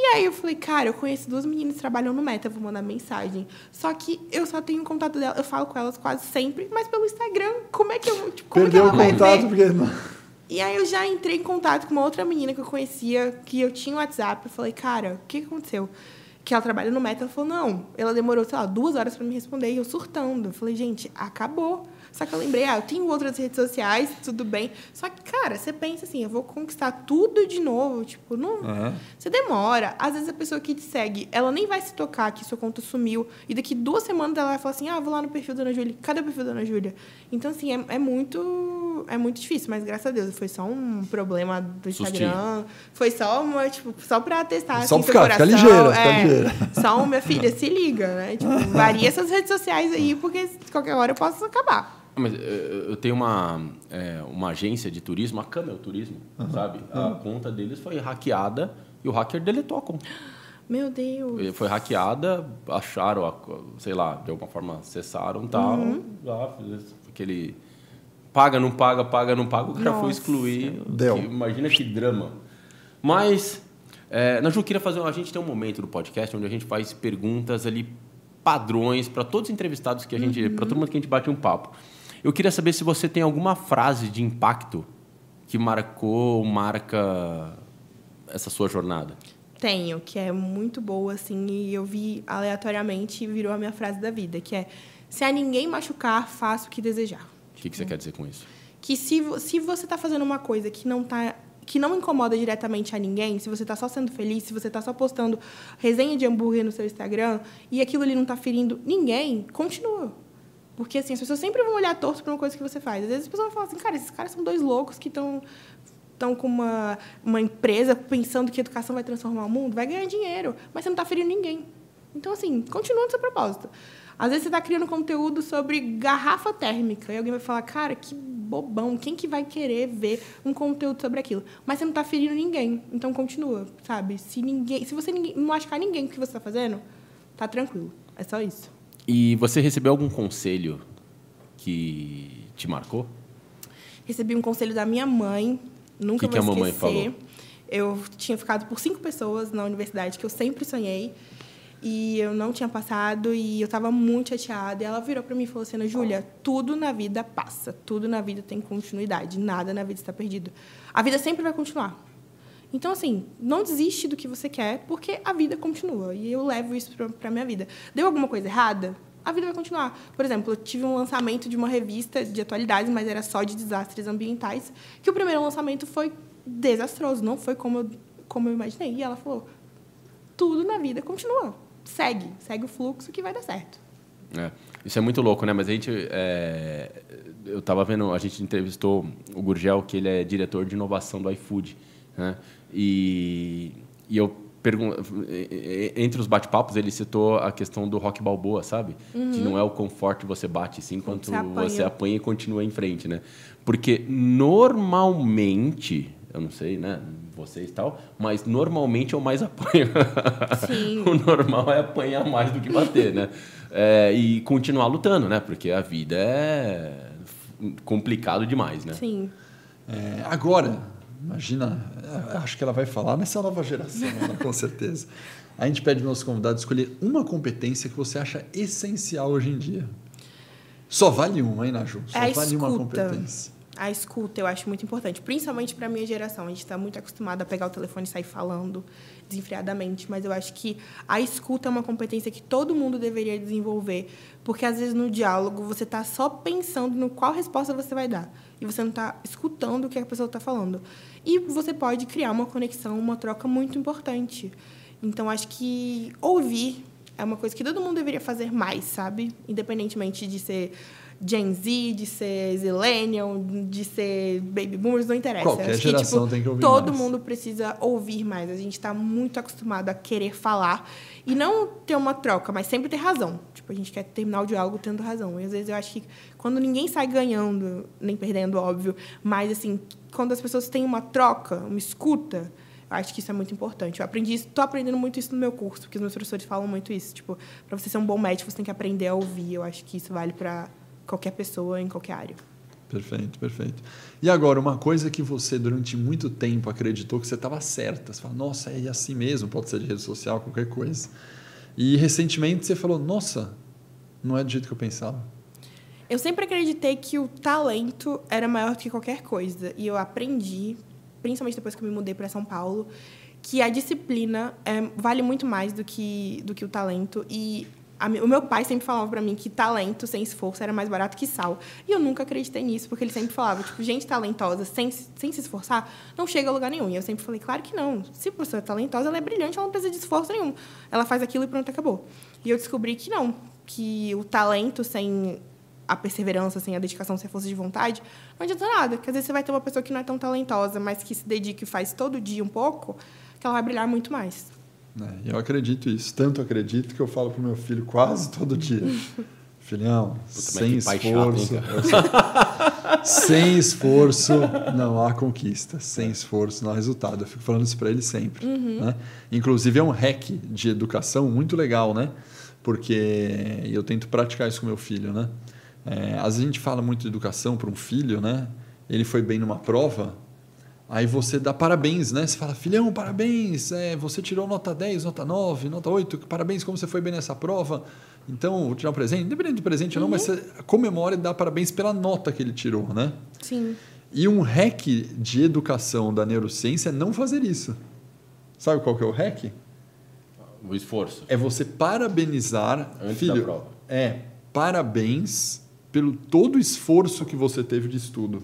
E aí eu falei, cara, eu conheço duas meninas que trabalham no Meta, vou mandar mensagem. Só que eu só tenho contato dela, eu falo com elas quase sempre, mas pelo Instagram, como é que eu. Tipo, como Perdeu é que o contato porque. E aí eu já entrei em contato com uma outra menina que eu conhecia, que eu tinha o WhatsApp. Eu falei, cara, o que aconteceu? Que ela trabalha no Meta. Ela falou, não. Ela demorou, sei lá, duas horas para me responder. E eu surtando. Eu falei, gente, acabou. Só que eu lembrei, ah, eu tenho outras redes sociais, tudo bem. Só que, cara, você pensa assim, eu vou conquistar tudo de novo. Tipo, não. Uhum. Você demora. Às vezes a pessoa que te segue, ela nem vai se tocar que sua conta sumiu. E daqui duas semanas ela vai falar assim: ah, vou lá no perfil da Ana Júlia. Cadê o perfil da Ana Júlia? Então, assim, é, é muito. É muito difícil, mas graças a Deus foi só um problema do Instagram. Sustinho. Foi só uma, tipo, só pra testar só assim, ficar, seu coração. Fica ligeira, é, fica ligeira. Só, minha filha, se liga, né? Tipo, varia essas redes sociais aí, porque qualquer hora eu posso acabar. Mas eh, eu tenho uma, é, uma agência de turismo, a Camel Turismo, uhum. sabe? A uhum. conta deles foi hackeada e o hacker deletou a conta. Meu Deus. Foi hackeada, acharam, sei lá, de alguma forma cessaram e tal. Uhum. Lá, aquele paga, não paga, paga, não paga, o cara Nossa. foi excluir. Deu. Que, imagina que drama. Mas, é, Naju, queria fazer. A gente tem um momento do podcast onde a gente faz perguntas ali padrões para todos os entrevistados que a gente, uhum. para todo mundo que a gente bate um papo. Eu queria saber se você tem alguma frase de impacto que marcou, marca essa sua jornada. Tenho, que é muito boa, assim, e eu vi aleatoriamente e virou a minha frase da vida, que é se a ninguém machucar, faça o que desejar. O que, que você quer dizer com isso? Que se, se você está fazendo uma coisa que não tá que não incomoda diretamente a ninguém, se você está só sendo feliz, se você está só postando resenha de hambúrguer no seu Instagram e aquilo ali não está ferindo ninguém, continua. Porque assim, as pessoas sempre vão olhar torto para uma coisa que você faz. Às vezes as pessoas vão falar assim, cara, esses caras são dois loucos que estão estão com uma, uma empresa pensando que educação vai transformar o mundo, vai ganhar dinheiro, mas você não está ferindo ninguém. Então, assim, continua no seu propósito. Às vezes você está criando conteúdo sobre garrafa térmica e alguém vai falar, cara, que bobão, quem que vai querer ver um conteúdo sobre aquilo? Mas você não está ferindo ninguém, então continua, sabe? Se ninguém, se você não machucar ninguém com o que você está fazendo, tá tranquilo. É só isso. E você recebeu algum conselho que te marcou? Recebi um conselho da minha mãe, nunca que vou que esquecer. A mamãe falou? Eu tinha ficado por cinco pessoas na universidade que eu sempre sonhei e eu não tinha passado e eu estava muito chateada. E ela virou para mim e falou assim: Júlia, tudo na vida passa, tudo na vida tem continuidade, nada na vida está perdido. A vida sempre vai continuar. Então, assim, não desiste do que você quer, porque a vida continua. E eu levo isso para a minha vida. Deu alguma coisa errada? A vida vai continuar. Por exemplo, eu tive um lançamento de uma revista de atualidades, mas era só de desastres ambientais, que o primeiro lançamento foi desastroso, não foi como eu, como eu imaginei. E ela falou: tudo na vida continua segue, segue o fluxo que vai dar certo. É, isso é muito louco, né? Mas a gente, é, eu estava vendo, a gente entrevistou o Gurgel, que ele é diretor de inovação do iFood, né? E, e eu pergunto, entre os bate-papos ele citou a questão do rock balboa, sabe? Uhum. Que não é o conforto que você bate, sim, enquanto você apanha. você apanha e continua em frente, né? Porque normalmente eu não sei, né? Vocês e tal, mas normalmente eu mais apanho. Sim. o normal é apanhar mais do que bater, né? É, e continuar lutando, né? Porque a vida é complicado demais, né? Sim. É, agora, imagina, é, acho que ela vai falar nessa nova geração, né? com certeza. A gente pede para nossos convidados escolher uma competência que você acha essencial hoje em dia. Só vale uma, hein, Naju? Só é vale uma competência a escuta eu acho muito importante, principalmente para a minha geração. A gente está muito acostumado a pegar o telefone e sair falando desenfreadamente, mas eu acho que a escuta é uma competência que todo mundo deveria desenvolver, porque às vezes no diálogo você está só pensando no qual resposta você vai dar e você não está escutando o que a pessoa está falando. E você pode criar uma conexão, uma troca muito importante. Então acho que ouvir é uma coisa que todo mundo deveria fazer mais, sabe? Independentemente de ser Gen Z, de ser Zillennial, de ser Baby Boomers, não interessa. Qualquer Acho geração que, tipo, tem que ouvir todo mais. mundo precisa ouvir mais. A gente está muito acostumado a querer falar e não ter uma troca, mas sempre ter razão. Tipo, a gente quer terminar o diálogo tendo razão. E às vezes eu acho que quando ninguém sai ganhando, nem perdendo, óbvio, mas assim, quando as pessoas têm uma troca, uma escuta, eu acho que isso é muito importante. Eu aprendi estou aprendendo muito isso no meu curso, porque os meus professores falam muito isso. Tipo, para você ser um bom médico, você tem que aprender a ouvir. Eu acho que isso vale para qualquer pessoa em qualquer área. Perfeito, perfeito. E agora, uma coisa que você durante muito tempo acreditou que você estava certa. Você fala, nossa, é assim mesmo, pode ser de rede social, qualquer coisa. E recentemente você falou, nossa, não é do jeito que eu pensava. Eu sempre acreditei que o talento era maior do que qualquer coisa. E eu aprendi, principalmente depois que eu me mudei para São Paulo, que a disciplina é, vale muito mais do que, do que o talento. E o meu pai sempre falava para mim que talento sem esforço era mais barato que sal. E eu nunca acreditei nisso, porque ele sempre falava, tipo, gente talentosa sem, sem se esforçar não chega a lugar nenhum. E eu sempre falei, claro que não. Se a pessoa é talentosa, ela é brilhante, ela não precisa de esforço nenhum. Ela faz aquilo e pronto, acabou. E eu descobri que não, que o talento sem a perseverança, sem a dedicação, sem a força de vontade, não adianta nada. Porque às vezes você vai ter uma pessoa que não é tão talentosa, mas que se dedica e faz todo dia um pouco, que ela vai brilhar muito mais. É, eu acredito isso. Tanto acredito que eu falo pro meu filho quase todo dia. Filhão, sem esforço. Chato, sem esforço não há conquista. Sem esforço não há resultado. Eu fico falando isso para ele sempre. Uhum. Né? Inclusive é um hack de educação muito legal, né? Porque eu tento praticar isso com meu filho, né? É, às vezes a gente fala muito de educação para um filho, né? Ele foi bem numa prova, Aí você dá parabéns, né? Você fala, filhão, parabéns, é, você tirou nota 10, nota 9, nota 8, parabéns, como você foi bem nessa prova. Então, vou tirar um presente, independente do presente ou não, mas você comemora e dá parabéns pela nota que ele tirou, né? Sim. E um hack de educação da neurociência é não fazer isso. Sabe qual que é o hack? O esforço. É você parabenizar, Antes filho. da prova. É, parabéns pelo todo o esforço que você teve de estudo.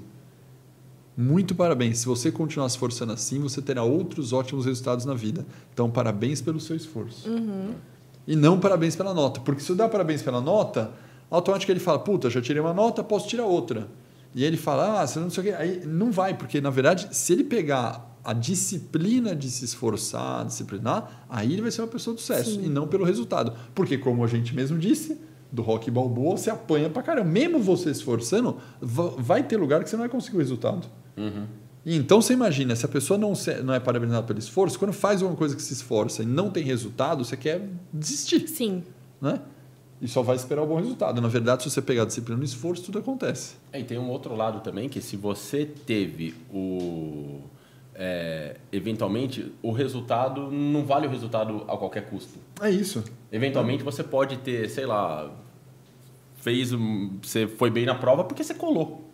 Muito parabéns. Se você continuar se esforçando assim, você terá outros ótimos resultados na vida. Então, parabéns pelo seu esforço. E não parabéns pela nota. Porque se eu dar parabéns pela nota, automaticamente ele fala, puta, já tirei uma nota, posso tirar outra. E aí ele fala, ah, você não sei o quê. Aí não vai, porque na verdade, se ele pegar a disciplina de se esforçar, disciplinar, aí ele vai ser uma pessoa de sucesso. Sim. E não pelo resultado. Porque, como a gente mesmo disse, do rock balboa, você apanha pra caramba. Mesmo você se esforçando, va- vai ter lugar que você não vai conseguir o resultado. E Então você imagina, se a pessoa não, se- não é parabenizada pelo esforço, quando faz uma coisa que se esforça e não tem resultado, você quer desistir, Sim. né? E só vai esperar o bom resultado. Na verdade, se você pegar a disciplina no esforço, tudo acontece. É, e tem um outro lado também, que se você teve o... é, eventualmente, o resultado não vale o resultado a qualquer custo. É isso. Eventualmente você pode ter, sei lá, fez um, você foi bem na prova porque você colou.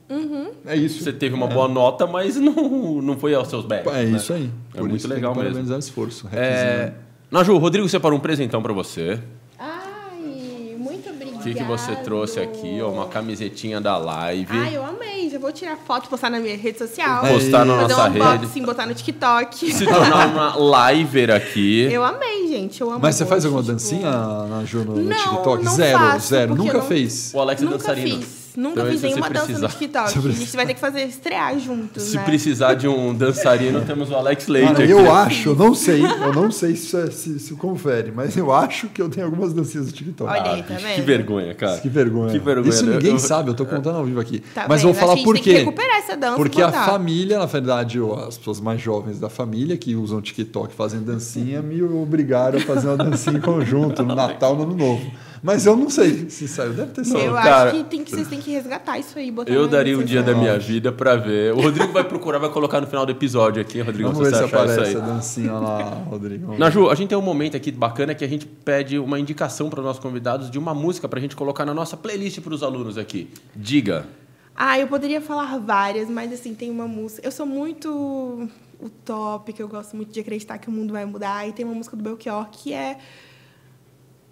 É isso. Você teve uma boa nota, mas não, não foi aos seus méritos. É né? isso aí. É Por muito isso tem legal que mesmo. esforço. É. Naju, o Rodrigo separou um presentão pra você. Ai, muito obrigada. O que, que você trouxe aqui? Ó, uma camisetinha da live. Ai, eu amei. Já vou tirar foto e postar na minha rede social. Postar na Fazer nossa um rede. unboxing, botar no TikTok. Se tornar uma liver aqui. Eu amei, gente. Eu amo Mas você faz alguma tipo- dancinha, na Ju, no, no TikTok? não zero, faço, zero. Nunca não- fez. O Alex é dançarino. fiz. Nunca Então, fiz nenhuma dança precisar- no TikTok. A gente vai ter que fazer estrear juntos, Se né? precisar de um dançarino, temos o Alex Leite Cara, aqui. eu acho, eu não sei, eu não sei se, isso é- se, se confere, mas eu acho que eu tenho algumas dancinhas do TikTok. Olha aí, tá bicho, vendo? Que vergonha, cara. Que vergonha. Que vergonha. Isso ninguém Eu- sabe, eu tô contando ao vivo aqui. Tá Mas vendo? vou falar Acho que a por tem que quê? recuperar essa dança Porque a família, na verdade, ou as pessoas mais jovens da família que usam TikTok fazem dancinha, me obrigaram a fazer uma dancinha em conjunto no Natal, no Ano Novo. Mas eu não sei se saiu, deve ter saído. Eu cara, acho que, tem que vocês têm que resgatar isso aí. Botar Eu daria um rede dia da minha vida pra ver. O Rodrigo vai procurar, vai colocar no final do episódio aqui, Rodrigo, Vamos ver se aparece isso a aí. dancinha lá, Rodrigo. Naju, a gente tem um momento aqui bacana que a gente pede uma indicação para os nossos convidados de uma música para a gente colocar na nossa playlist para os alunos aqui. Diga. Ah, eu poderia falar várias, mas assim, tem uma música. Eu sou muito utópica, eu gosto muito de acreditar que o mundo vai mudar. E tem uma música do Belchior que é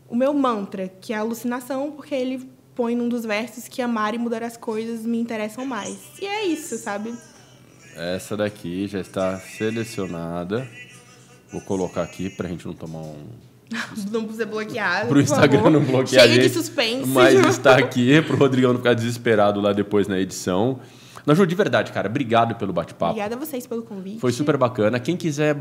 o meu mantra, que é a alucinação, porque ele põe num dos versos que amar e mudar as coisas me interessam mais. E é isso, sabe? Essa daqui já está selecionada. Vou colocar aqui para a gente não tomar um. Não ser bloqueado. Pro Instagram favor. não bloquear gente. de suspense. Mas está aqui pro Rodrigão não ficar desesperado lá depois na edição. Naju, de verdade, cara, obrigado pelo bate-papo. Obrigada a vocês pelo convite. Foi super bacana. Quem quiser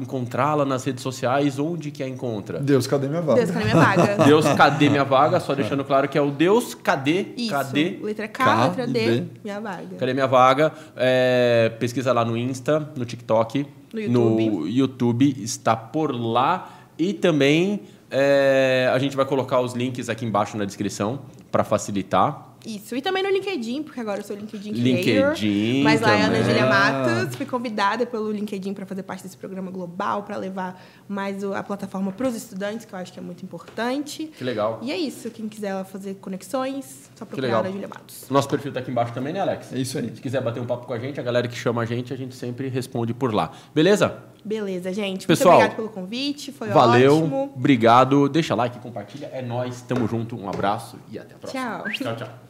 encontrá-la nas redes sociais, onde que a encontra? Deus, cadê minha vaga? Deus, cadê minha vaga? Deus, cadê minha vaga? Só deixando claro que é o Deus, cadê? Isso. Cadê? Letra K, K letra D, D. minha vaga. Cadê minha vaga? É, pesquisa lá no Insta, no TikTok, No YouTube. no YouTube, está por lá. E também é, a gente vai colocar os links aqui embaixo na descrição para facilitar. Isso. E também no LinkedIn, porque agora eu sou LinkedIn LinkedIn Creator. Mas lá é a Ana. Júlia Matos. Fui convidada pelo LinkedIn para fazer parte desse programa global, para levar mais a plataforma para os estudantes, que eu acho que é muito importante. Que legal. E é isso. Quem quiser fazer conexões, só procurar a Ana Júlia Matos. Nosso perfil tá aqui embaixo também, né, Alex? É isso aí. Se quiser bater um papo com a gente, a galera que chama a gente, a gente sempre responde por lá. Beleza? Beleza, gente. Pessoal, muito obrigada pelo convite. Foi Valeu, ótimo. obrigado. Deixa like, compartilha. É nóis, tamo junto. Um abraço e até a próxima. Tchau. Tchau, tchau.